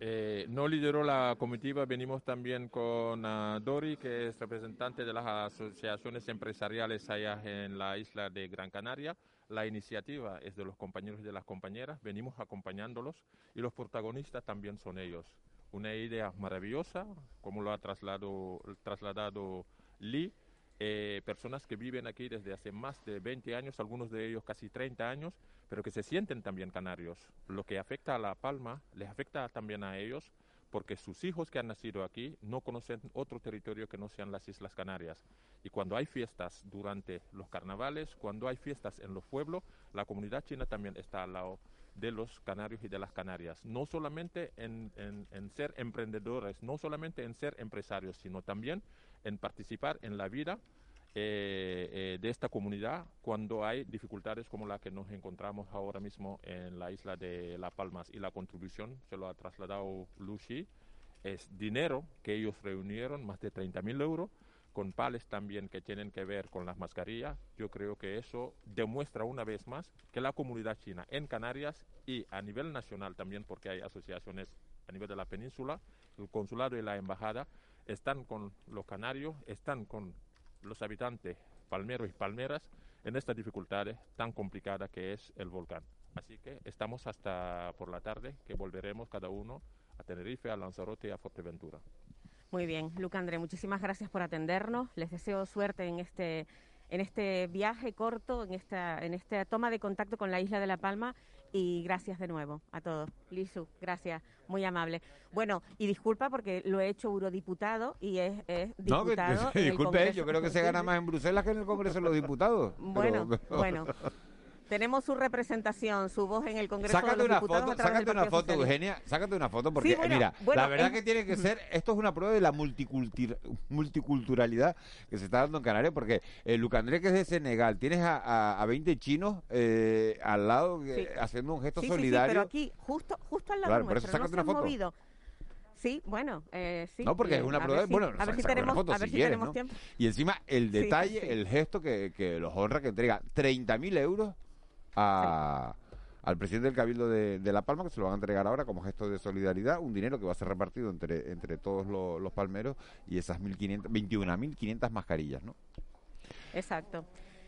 Eh, no lideró la comitiva, venimos también con uh, Dori, que es representante de las asociaciones empresariales allá en la isla de Gran Canaria. La iniciativa es de los compañeros y de las compañeras, venimos acompañándolos y los protagonistas también son ellos. Una idea maravillosa, como lo ha trasladado, trasladado Lee, eh, personas que viven aquí desde hace más de 20 años, algunos de ellos casi 30 años, pero que se sienten también canarios. Lo que afecta a La Palma les afecta también a ellos porque sus hijos que han nacido aquí no conocen otro territorio que no sean las Islas Canarias. Y cuando hay fiestas durante los carnavales, cuando hay fiestas en los pueblos, la comunidad china también está al lado de los canarios y de las canarias. No solamente en, ser emprendedores, no solamente en ser empresarios, sino también en participar en la vida eh, eh, de esta comunidad cuando hay dificultades como la que nos encontramos ahora mismo en la isla de La Palmas. Y la contribución se lo ha trasladado Lucy es dinero que ellos reunieron más de 30 mil euros con pales también que tienen que ver con las mascarillas. Yo creo que eso demuestra una vez más que la comunidad china en Canarias y a nivel nacional también porque hay asociaciones a nivel de la península el consulado y la embajada están con los canarios están con los habitantes palmeros y palmeras en estas dificultades tan complicadas que es el volcán. Así que estamos hasta por la tarde, que volveremos cada uno a Tenerife, a Lanzarote y a Fuerteventura. Muy bien, Luca André, muchísimas gracias por atendernos. Les deseo suerte en este en este viaje corto, en esta, en esta toma de contacto con la isla de La Palma y gracias de nuevo a todos. Lisu, gracias, muy amable. Bueno, y disculpa porque lo he hecho eurodiputado y es, diputado. No, disculpe, yo creo que se gana más en Bruselas que en el Congreso de los Diputados. Bueno, bueno. tenemos su representación, su voz en el Congreso sácate de los una Diputados Foto, sácate una foto, Eugenia, sácate una foto, porque mira, la verdad eh, que tiene que ser, esto es una prueba de la multiculturalidad que se está dando en Canarias, porque eh, Lucandré, que es de Senegal, tienes a, a, a 20 chinos eh, al lado eh, haciendo un gesto sí, solidario. pero aquí, justo, justo al lado claro, nuestro, por eso se foto. movido. Sí, bueno, eh, sí. No, porque es eh, una prueba. bueno, a ver si tenemos, foto, a ver tenemos tiempo. Y encima el detalle, el gesto que, que, los honra, que entrega 30.000 euros a, al presidente del Cabildo de, de, La Palma, que se lo van a entregar ahora como gesto de solidaridad, un dinero que va a ser repartido entre, entre todos los, los palmeros y esas 21.500 mascarillas, ¿no? Exacto.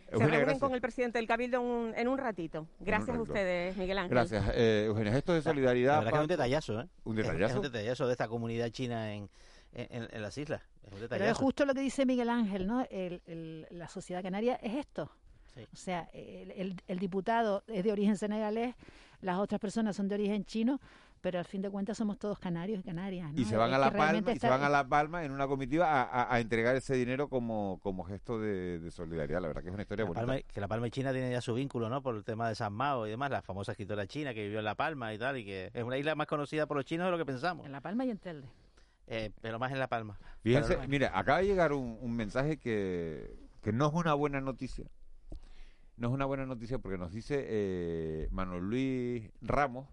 Eugenia, se reúnen gracias. con el presidente del Cabildo un, en un ratito. Gracias un ratito. a ustedes, Miguel Ángel. Gracias, eh, Eugenia. Esto de solidaridad. Es un detallazo, ¿eh? Un detallazo. Es un detallazo de esta comunidad china en, en, en las islas. Es un detallazo. Pero es justo lo que dice Miguel Ángel, ¿no? El, el, la sociedad canaria es esto. O sea, el, el, diputado es de origen senegalés, las otras personas son de origen chino, pero al fin de cuentas somos todos canarios y canarias. Y se van, a la palma, y se van a La Palma en una comitiva a, entregar ese dinero como, como gesto de, solidaridad. La verdad que es una historia bonita. Que La Palma y China tiene ya su vínculo, ¿no? Por el tema de San Mao y demás, la famosa escritora china que vivió en La Palma y tal, y que es una isla más conocida por los chinos de lo que pensamos. En La Palma y en Telde. Eh, pero más en La Palma. Fíjense, mira, acaba de llegar un, mensaje que no es una buena noticia, no es una buena noticia porque nos dice eh, Manuel Luis Ramos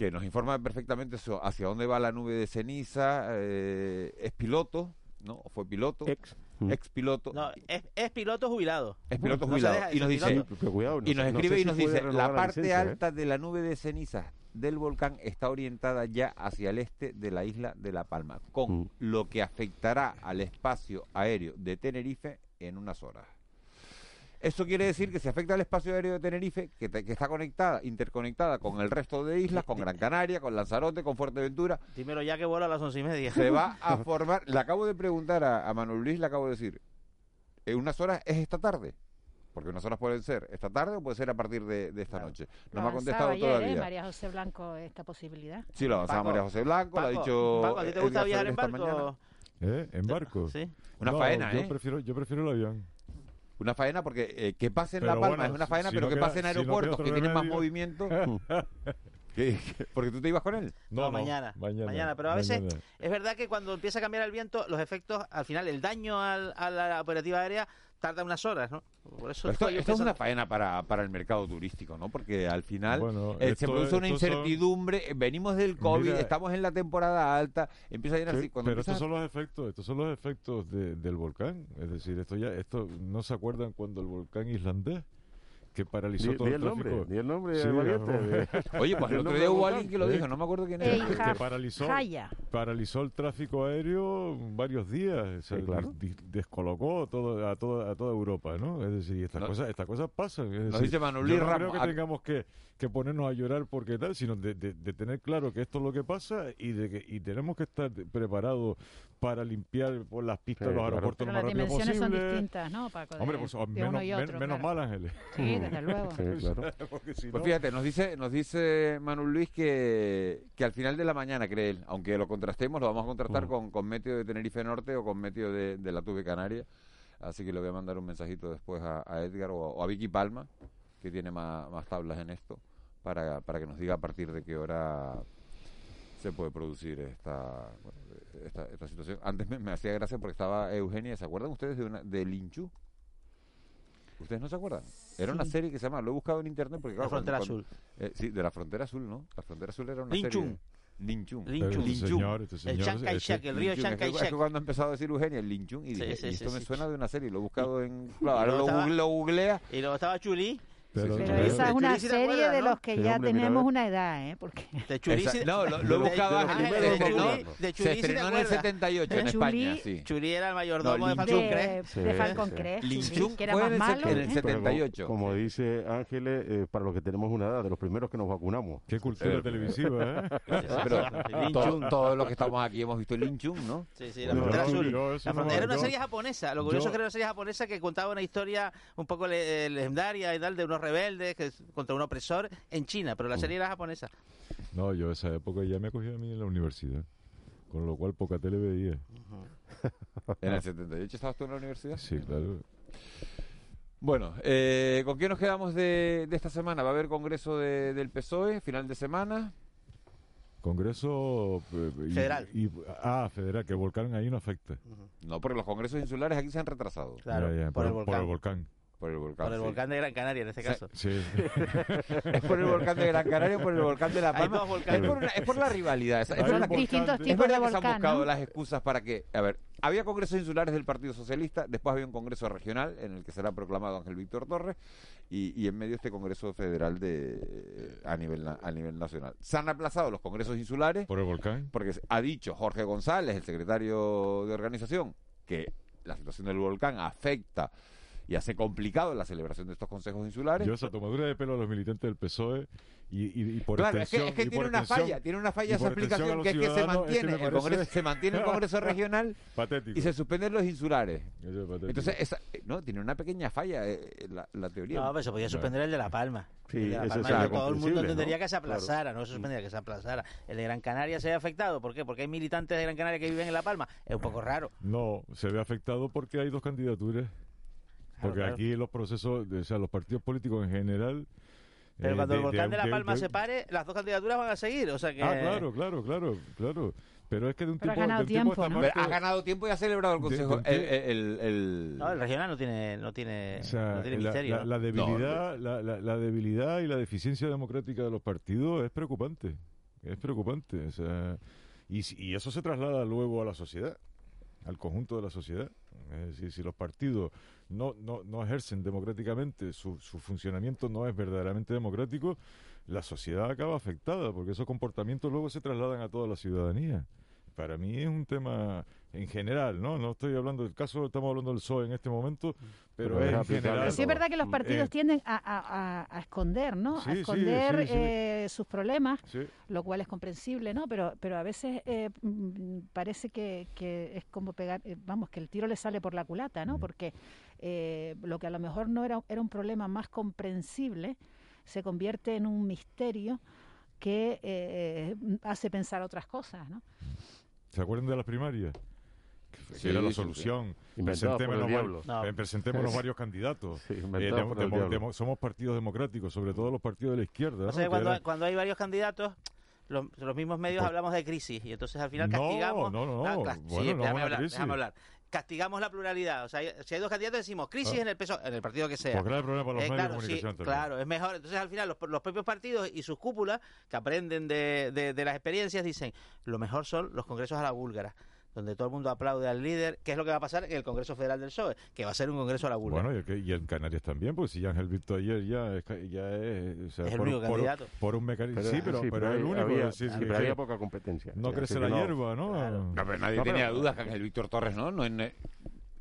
que nos informa perfectamente eso, hacia dónde va la nube de ceniza, eh, es piloto, ¿no? Fue piloto. Ex. Ex piloto. No, es, piloto jubilado. Es piloto jubilado. Y nos dice, sí, cuidado, y nos escribe y nos dice, la parte alta de la nube de ceniza del volcán está orientada ya hacia el este de la isla de La Palma, con lo que afectará al espacio aéreo de Tenerife en unas horas. Eso quiere decir que se afecta el espacio aéreo de Tenerife, que, te, que está conectada, interconectada con el resto de islas, con Gran Canaria, con Lanzarote, con Fuerteventura. Dímelo ya que vuela a las once y media. Se va a formar. Le acabo de preguntar a, a Manuel Luis, le acabo de decir, en unas horas es esta tarde. Porque unas horas pueden ser esta tarde o puede ser a partir de, esta noche. No me ha contestado ayer, ¿eh? todavía. Eh, María José Blanco esta posibilidad. Sí, lo avanzaba María José Blanco, lo ha dicho. Paco, ¿a ti te gusta viajar en barco? ¿Eh? ¿En barco? Sí. Una no, faena, yo ¿eh? Prefiero, yo prefiero el avión. Una faena porque eh, que pase en pero La Palma bueno, es una faena, si pero no que queda, pase en aeropuertos, si no que tienen más movimiento. ¿Qué, qué? porque tú te ibas con él? No, no mañana, mañana, mañana. Pero a veces mañana. es verdad que cuando empieza a cambiar el viento, los efectos, al final, el daño al, a la operativa aérea tarda unas horas, ¿no? Esto, es una faena para, para, el mercado turístico, ¿no? Porque al final eh, se produce una incertidumbre, venimos del COVID, estamos en la temporada alta, empieza a llenar así. Cuando pero estos son los efectos, estos son los efectos del volcán, es decir, esto ya, esto no se acuerdan cuando el volcán islandés paralizó todo el, tráfico. Nombre, ni el nombre. Oye, pues el otro día hubo alguien que lo dijo, no me acuerdo quién era. Que paralizó, paralizó el tráfico aéreo varios días, descolocó todo, a, toda, Europa, ¿no? Es decir, estas, cosas, estas cosas pasan. Es decir, dice Manolí yo creo que tengamos que que ponernos a llorar porque tal, sino de, de, tener claro que esto es lo que pasa y de que y tenemos que estar preparados para limpiar por las pistas sí, los aeropuertos claro. lo más rápido posible. Las dimensiones son distintas, ¿no, Hombre, pues, menos, otro, men, mal, Ángeles. Sí, desde luego. Pues fíjate, nos dice, nos dice Manuel Luis que, que al final de la mañana, cree él, aunque lo contrastemos, lo vamos a contrastar mm. con, con Meteo de Tenerife Norte o con Meteo de, de la Tuve Canaria. Así que le voy a mandar un mensajito después a, Edgar o a, o a Vicky Palma, que tiene más, más tablas en esto para, para que nos diga a partir de qué hora se puede producir esta, esta, esta situación. Antes me, me, hacía gracia porque estaba Eugenia, ¿se acuerdan ustedes de, una, de Linchu? ¿Ustedes no se acuerdan? Era sí. una serie que se llama, lo he buscado en internet porque... Claro, la Frontera cuando, cuando, Azul. Eh, sí, de la Frontera Azul, ¿no? La Frontera Azul era una serie... Linchun. Linchun. Este este señor, el Chancay el río Chancay Es que cuando empezó a decir Eugenia, el Linchun, y dije, sí, sí, y esto me suena de una serie, lo he buscado en... Claro, lo, lo, estaba, lo googlea. Y luego estaba Chuli. Pero, esa es una serie de los que ya hombre, tenemos una edad, ¿eh? Porque... De No, lo, lo buscaba. De, de se estrenó en el 78 en España, sí. Churi era el mayordomo no, de Falcon ¿eh? eh, De, Falcon Crest, sí, sí. que era más malo. En el ¿eh? 78. Como, como dice Ángeles, eh, para los que tenemos una edad, de los primeros que nos vacunamos. Qué cultura televisiva, ¿eh? pero todos los que estamos aquí hemos visto Lin Chun, ¿no? Sí, sí, la frontera azul. Era una serie japonesa. Lo curioso es que era una serie japonesa que contaba una historia un poco legendaria y tal, de unos rebeldes contra un opresor en China, pero la serie era japonesa. No, yo esa época ya me cogió a mí en la universidad, con lo cual poca tele veía. Uh -huh. ¿En el 78 estabas tú en la universidad? Sí, claro. Bueno, eh, ¿con qué nos quedamos de, esta semana? ¿Va a haber congreso de, del PSOE, final de semana? Congreso eh, federal. Ah, federal, que el volcán ahí no afecta. No, porque los congresos insulares aquí se han retrasado. Claro, ya. Por el volcán. Por el volcán. Por el volcán de Gran Canaria, en este caso. Sí. es por el volcán de Gran Canaria o por el volcán de La Palma. Es por, es por, la rivalidad. Es, es por la, distintos es tipos de que volcán, se han buscado ¿no? las excusas para que. A ver, había congresos insulares del Partido Socialista, después había un congreso regional en el que será proclamado Ángel Víctor Torres y, y en medio este congreso federal de a nivel a nivel nacional. Se han aplazado los congresos insulares. ¿Por el volcán? Porque ha dicho Jorge González, el secretario de organización, que la situación del volcán afecta y hace complicado la celebración de estos consejos insulares. Yo esa tomadura de pelo a los militantes del PSOE y, y, y por claro, extensión, es que, es que tiene una falla, tiene una falla esa explicación los que es que se mantiene, es que el congreso, se mantiene el Congreso regional Patético. y se suspenden los insulares. Eso es Entonces, esa, no, tiene una pequeña falla eh, la, la, teoría. No, pero se podía suspender el de La Palma. Sí, el de La Palma es todo el mundo entendería ¿no? que se aplazara, no se suspendería que se aplazara. El de Gran Canaria se ve afectado, ¿por qué? Porque hay militantes de Gran Canaria que viven en La Palma. Es un poco raro. No, se ve afectado porque hay dos candidaturas. Porque claro. aquí los procesos, o sea, los partidos políticos en general. Pero eh, cuando el volcán de, de- La Palma de- se pare, las dos candidaturas van a seguir. O sea que. Ah, claro, claro, claro, claro. Pero es que de un Pero ha tipo, ganado de un tipo tiempo, esta ¿no? Ha ganado tiempo y ha celebrado el consejo. de- el, el, el- No, el regional no tiene, no tiene, O sea, no tiene la, misterio. la- ¿no? la debilidad, la, la- la debilidad y la deficiencia democrática de los partidos es preocupante. Es preocupante. O sea, y eso se traslada luego a la sociedad, al conjunto de la sociedad. Es decir, si los partidos no, no, no ejercen democráticamente, su, su funcionamiento no es verdaderamente democrático, la sociedad acaba afectada, porque esos comportamientos luego se trasladan a toda la ciudadanía. Para mí es un tema en general, ¿no? No estoy hablando del caso, estamos hablando del PSOE en este momento, pero, Pero es en general. Pero sí es verdad que los partidos Eh, tienden a, a- a- a esconder, ¿no? Sí, a esconder sí, sí. eh, sus problemas, Sí. lo cual es comprensible, ¿no? Pero, pero a veces eh, mm, parece que, que es como pegar, eh, vamos, que el tiro le sale por la culata, ¿no? Porque eh, lo que a lo mejor no era, era un problema más comprensible se convierte en un misterio que eh, hace pensar otras cosas, ¿no? ¿Se acuerdan de las primarias? Que Sí, era la sí, sí. solución. El Presentémonos, eh, presentémonos varios candidatos. Sí, Eh, demo- demo- demo- somos partidos democráticos, sobre todo los partidos de la izquierda. ¿no? O sea, Que cuando, hay varios candidatos, los, los mismos medios Pues- hablamos de crisis y entonces al final No, castigamos. no, no, Ah, no. sí, Bueno, hablar, crisis. déjame hablar. Castigamos la pluralidad. O sea, hay- si hay dos candidatos decimos crisis Ah. en el PSOE, en el partido que sea. Pues grave problema para los Eh, medios claro, de sí, comunicación también. claro, es mejor. Entonces, al final, los, los propios partidos y sus cúpulas, que aprenden de, de- de las experiencias, dicen, lo mejor son los congresos a la búlgara, donde todo el mundo aplaude al líder. ¿Qué es lo que va a pasar en el Congreso Federal del PSOE? Que va a ser un congreso a la búlgara. Bueno, y, el que- y en Canarias también, pues si Ángel Víctor ayer ya es, ca- ya es, o sea, Es el por, único por- candidato. por un mecanismo. Sí, pero, sí, pero pero es el único. había- sí, sí, sí, que pero había poca competencia. No crece la no. hierba, ¿no? No, pero nadie No, pero- tenía dudas que Ángel Víctor Torres no, no, no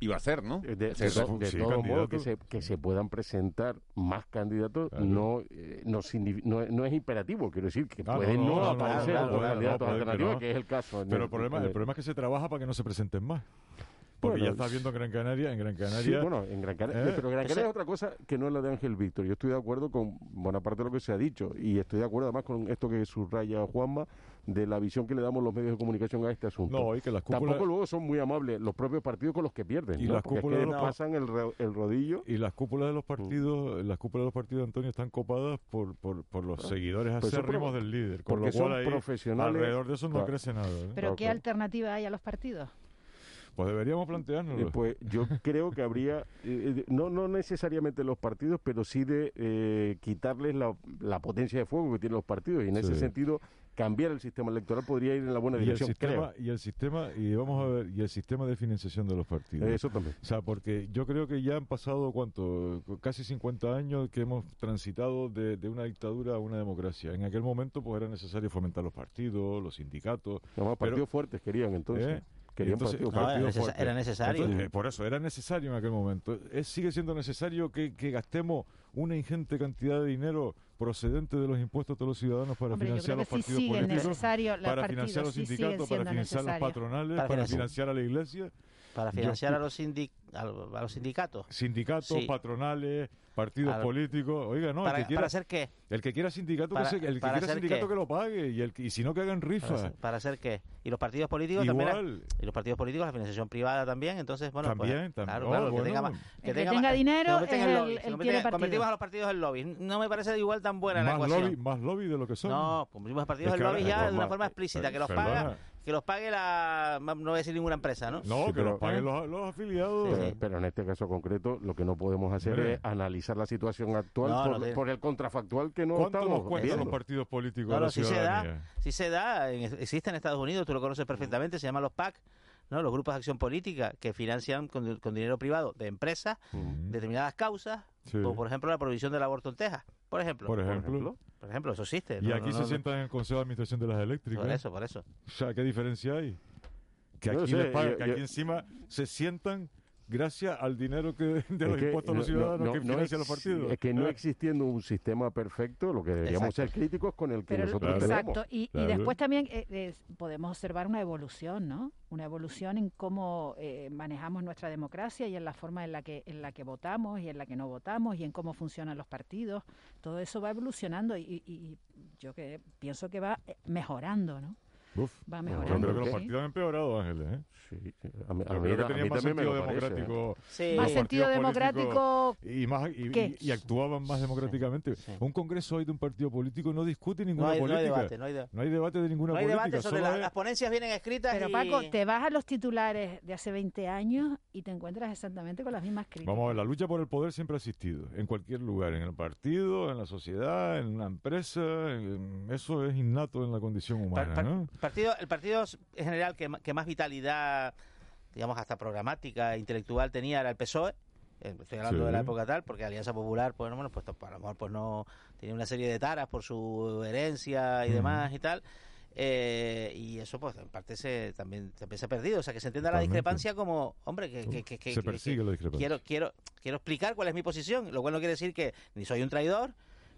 iba a ser, ¿no? De, de, Sí, to- de sí, todos modos, candidato. que se, que se puedan presentar más candidatos Claro. no, eh, no, no, no es imperativo. Quiero decir que Ah, pueden no, no, no, no, aparecer no, otros no, candidatos no, puede que alternativos, no. que es el caso. Pero el problema, el problema es que se trabaja para que no se presenten más. Porque Bueno, ya estás viendo en Gran Canaria, en Gran Canaria. Sí, bueno, en Gran Canaria, ¿Eh? pero Gran Canaria es otra cosa que no es la de Ángel Víctor. Yo estoy de acuerdo con buena parte de lo que se ha dicho y estoy de acuerdo además con esto que subraya Juanma de la visión que le damos los medios de comunicación a este asunto. No, y que las cúpulas- Tampoco luego son muy amables los propios partidos con los que pierden, Y ¿no? las Porque es cúpulas que de nos los- pasan el, ro- el rodillo. Y las cúpulas de los partidos, las cúpulas de los partidos, Antonio, están copadas por, por, por los seguidores Pues acérrimos del líder. Con lo porque cual son ahí, profesionales. alrededor de eso no Claro. crece nada. ¿eh? Pero Claro, ¿qué claro. alternativa hay a los partidos? Pues deberíamos Eh, planteárnoslo. pues yo creo que habría, eh, eh, no, no necesariamente los partidos, pero sí de eh, quitarles la, la potencia de fuego que tienen los partidos. Y en ese sentido, cambiar el sistema electoral podría ir en la buena y el dirección, y el sistema, y vamos a ver, y el sistema de financiación de los partidos. Eso también. O sea, porque yo creo que ya han pasado, ¿cuánto? Casi 50 años que hemos transitado de, de una dictadura a una democracia. En aquel momento, pues era necesario fomentar los partidos, los sindicatos. Pero- partidos fuertes querían entonces. ¿Eh? Querían Entonces, partidos No, fuertes. era, partido necesario. Entonces, eh, por eso, era necesario en aquel momento. Es, sigue siendo necesario que, que gastemos una ingente cantidad de dinero procedente de los impuestos de los ciudadanos para Hombre, financiar los sí partidos sigue políticos, para partidos financiar los sí sindicatos, para financiar las patronales, Para para, financiar- a la iglesia. Para Yo- financiar a los a, los sindicatos. Sindicatos, patronales, partidos políticos. Oiga, no, para, el que quiera, hacer qué? El que quiera sindicato, que, el que quiera sindicato que lo pague y, el, y si no que hagan rifa. ¿Para, hacer qué? Y los partidos políticos también. y los partidos políticos, la financiación privada también. Entonces, bueno, pues, también, también. Claro, claro, que tenga, que tenga, dinero es el, el, Convertimos a los partidos en lobby. No me parece igual tan buena la ecuación. Lobby, más lobby de lo que son. No, convertimos a partidos en lobby ya de una forma explícita, que los paga que los pague la no voy a decir ninguna empresa, ¿no? No, que los paguen los, afiliados. Pero, en este caso concreto lo que no podemos hacer es analizar la situación actual por, el contrafactual que no ¿Cuánto estamos nos los partidos políticos no, si se da, si se da, existe en Estados Unidos, tú lo conoces perfectamente, se llaman los PAC, ¿no? los grupos de acción política que financian con, dinero privado de empresas determinadas causas, como por ejemplo la provisión del aborto en Texas, por ejemplo. Por ejemplo. Por ejemplo, eso existe. Y aquí se sientan en el Consejo de Administración de las Eléctricas. Por eso, por eso. O sea, ¿qué diferencia hay? Que aquí, que aquí encima se sientan gracias al dinero que de los impuestos a los ciudadanos que financian los partidos. Es que no existiendo un sistema perfecto, lo que deberíamos ser críticos con el que nosotros tenemos. Exacto, y, después también eh, podemos observar una evolución, ¿no? Una evolución en cómo eh, manejamos nuestra democracia y en la forma en la que en la que votamos y en la que no votamos y en cómo funcionan los partidos. Todo eso va evolucionando y, y yo que pienso que va eh, mejorando, ¿no? Uf, va mejorando. Yo creo que los partidos han empeorado, Ángeles. ¿eh? Sí, a mí, a mí, que tenían más sentido democrático. Sí. Más sentido democrático. Y, más, y, actuaban más democráticamente. Un congreso hoy de un partido político no discute ninguna política. No hay debate, no hay, no hay debate de ninguna política. No hay debate sobre las ponencias vienen escritas. Pero Paco, te vas a los titulares de hace 20 años y te encuentras exactamente con las mismas críticas. Vamos a ver, la lucha por el poder siempre ha existido. En cualquier lugar, en el partido, en la sociedad, en una empresa. eso es innato en la condición humana. ¿no? Partido, el partido en general que, que más vitalidad, digamos, hasta programática, intelectual tenía era el PSOE. Eh, estoy hablando de la época tal, porque Alianza Popular, pues, bueno, pues a lo mejor pues no tenía una serie de taras por su herencia y demás y tal. Eh, y eso pues en parte se también, se ha perdido. O sea que se entienda la discrepancia como hombre que, que, que, se persigue la discrepancia. quiero quiero quiero explicar cuál es mi posición lo cual no quiere decir que ni soy un traidor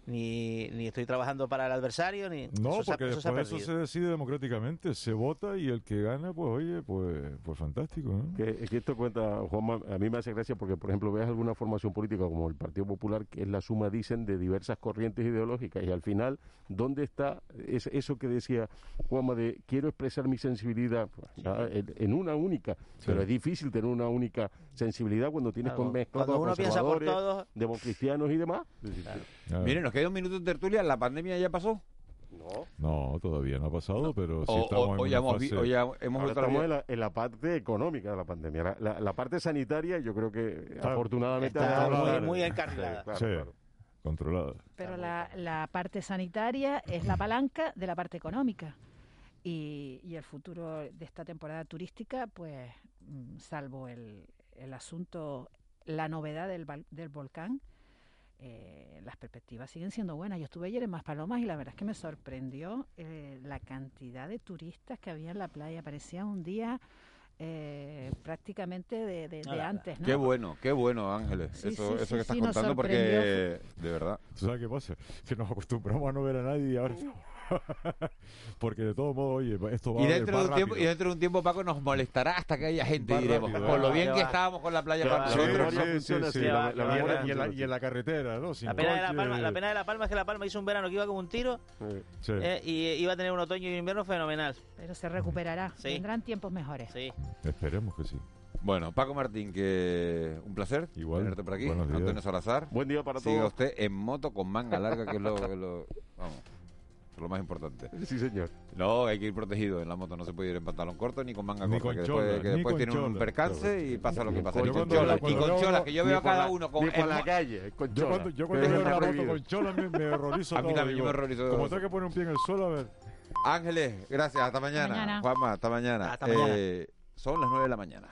ni, ni estoy trabajando para el adversario, ni... No, porque eso después se eso se decide democráticamente, se vota y el que gana, pues oye, pues, pues fantástico. ¿no? Que, que, esto cuenta, Juanma, a mí me hace gracia porque, por ejemplo, ves alguna formación política como el Partido Popular, que es la suma, dicen, de diversas corrientes ideológicas, y al final, ¿dónde está es, eso que decía Juanma de quiero expresar mi sensibilidad pues, en, una única? Pero es difícil tener una única sensibilidad cuando tienes con mezclados conservadores, democristianos y demás. Miren, nos queda un minuto de tertulia. ¿La pandemia ya pasó? No. No, todavía no ha pasado, pero sí estamos en hemos, fase... ya hemos estamos en la, parte económica de la pandemia. La, parte sanitaria, yo creo que afortunadamente está muy, muy encarrilada. Sí, controlada. Pero la, la parte sanitaria es la palanca de la parte económica. Y, y el futuro de esta temporada turística, pues, mm, salvo el, el asunto, la novedad del, del volcán, eh, las perspectivas siguen siendo buenas. Yo estuve ayer en Maspalomas y la verdad es que me sorprendió eh, la cantidad de turistas que había en la playa. Parecía un día eh, prácticamente de, antes. Qué bueno, qué bueno, Ángeles. eso eso que estás contando porque, de verdad. ¿Tú sabes qué pasa? Que nos acostumbramos a no ver a nadie y ahora... Porque de todo modo, oye, esto va y dentro, de un tiempo, y dentro de un tiempo, Paco, nos molestará hasta que haya gente, diremos. por lo bien que estábamos con la playa para Y en la carretera, ¿no? la, pena de la, Palma, la pena de La Palma es que La Palma hizo un verano que iba como un tiro eh, y iba a tener un otoño y un invierno fenomenal. Pero se recuperará. Vendrán tiempos mejores. Sí. Esperemos que sí. Bueno, Paco Martín, que un placer Igual. tenerte por aquí. Antonio Salazar. Buen día para todos. Siga usted en moto con manga larga, que es lo, que lo vamos lo más importante. Sí, señor. No, hay que ir protegido en la moto, no se puede ir en pantalón corto ni con manga corta, que después, que después tiene un percance y pasa lo que pasa. y con cholas, y con cholas, que yo veo a cada uno con... con la calle, con Yo cuando, yo cuando veo una moto con cholas me, me horrorizo A mí también, yo me horrorizo. Como tengo que poner un pie en el suelo, a ver. Ángeles, gracias, hasta mañana. Juanma, hasta mañana. Hasta mañana. Eh, son las nueve de la mañana.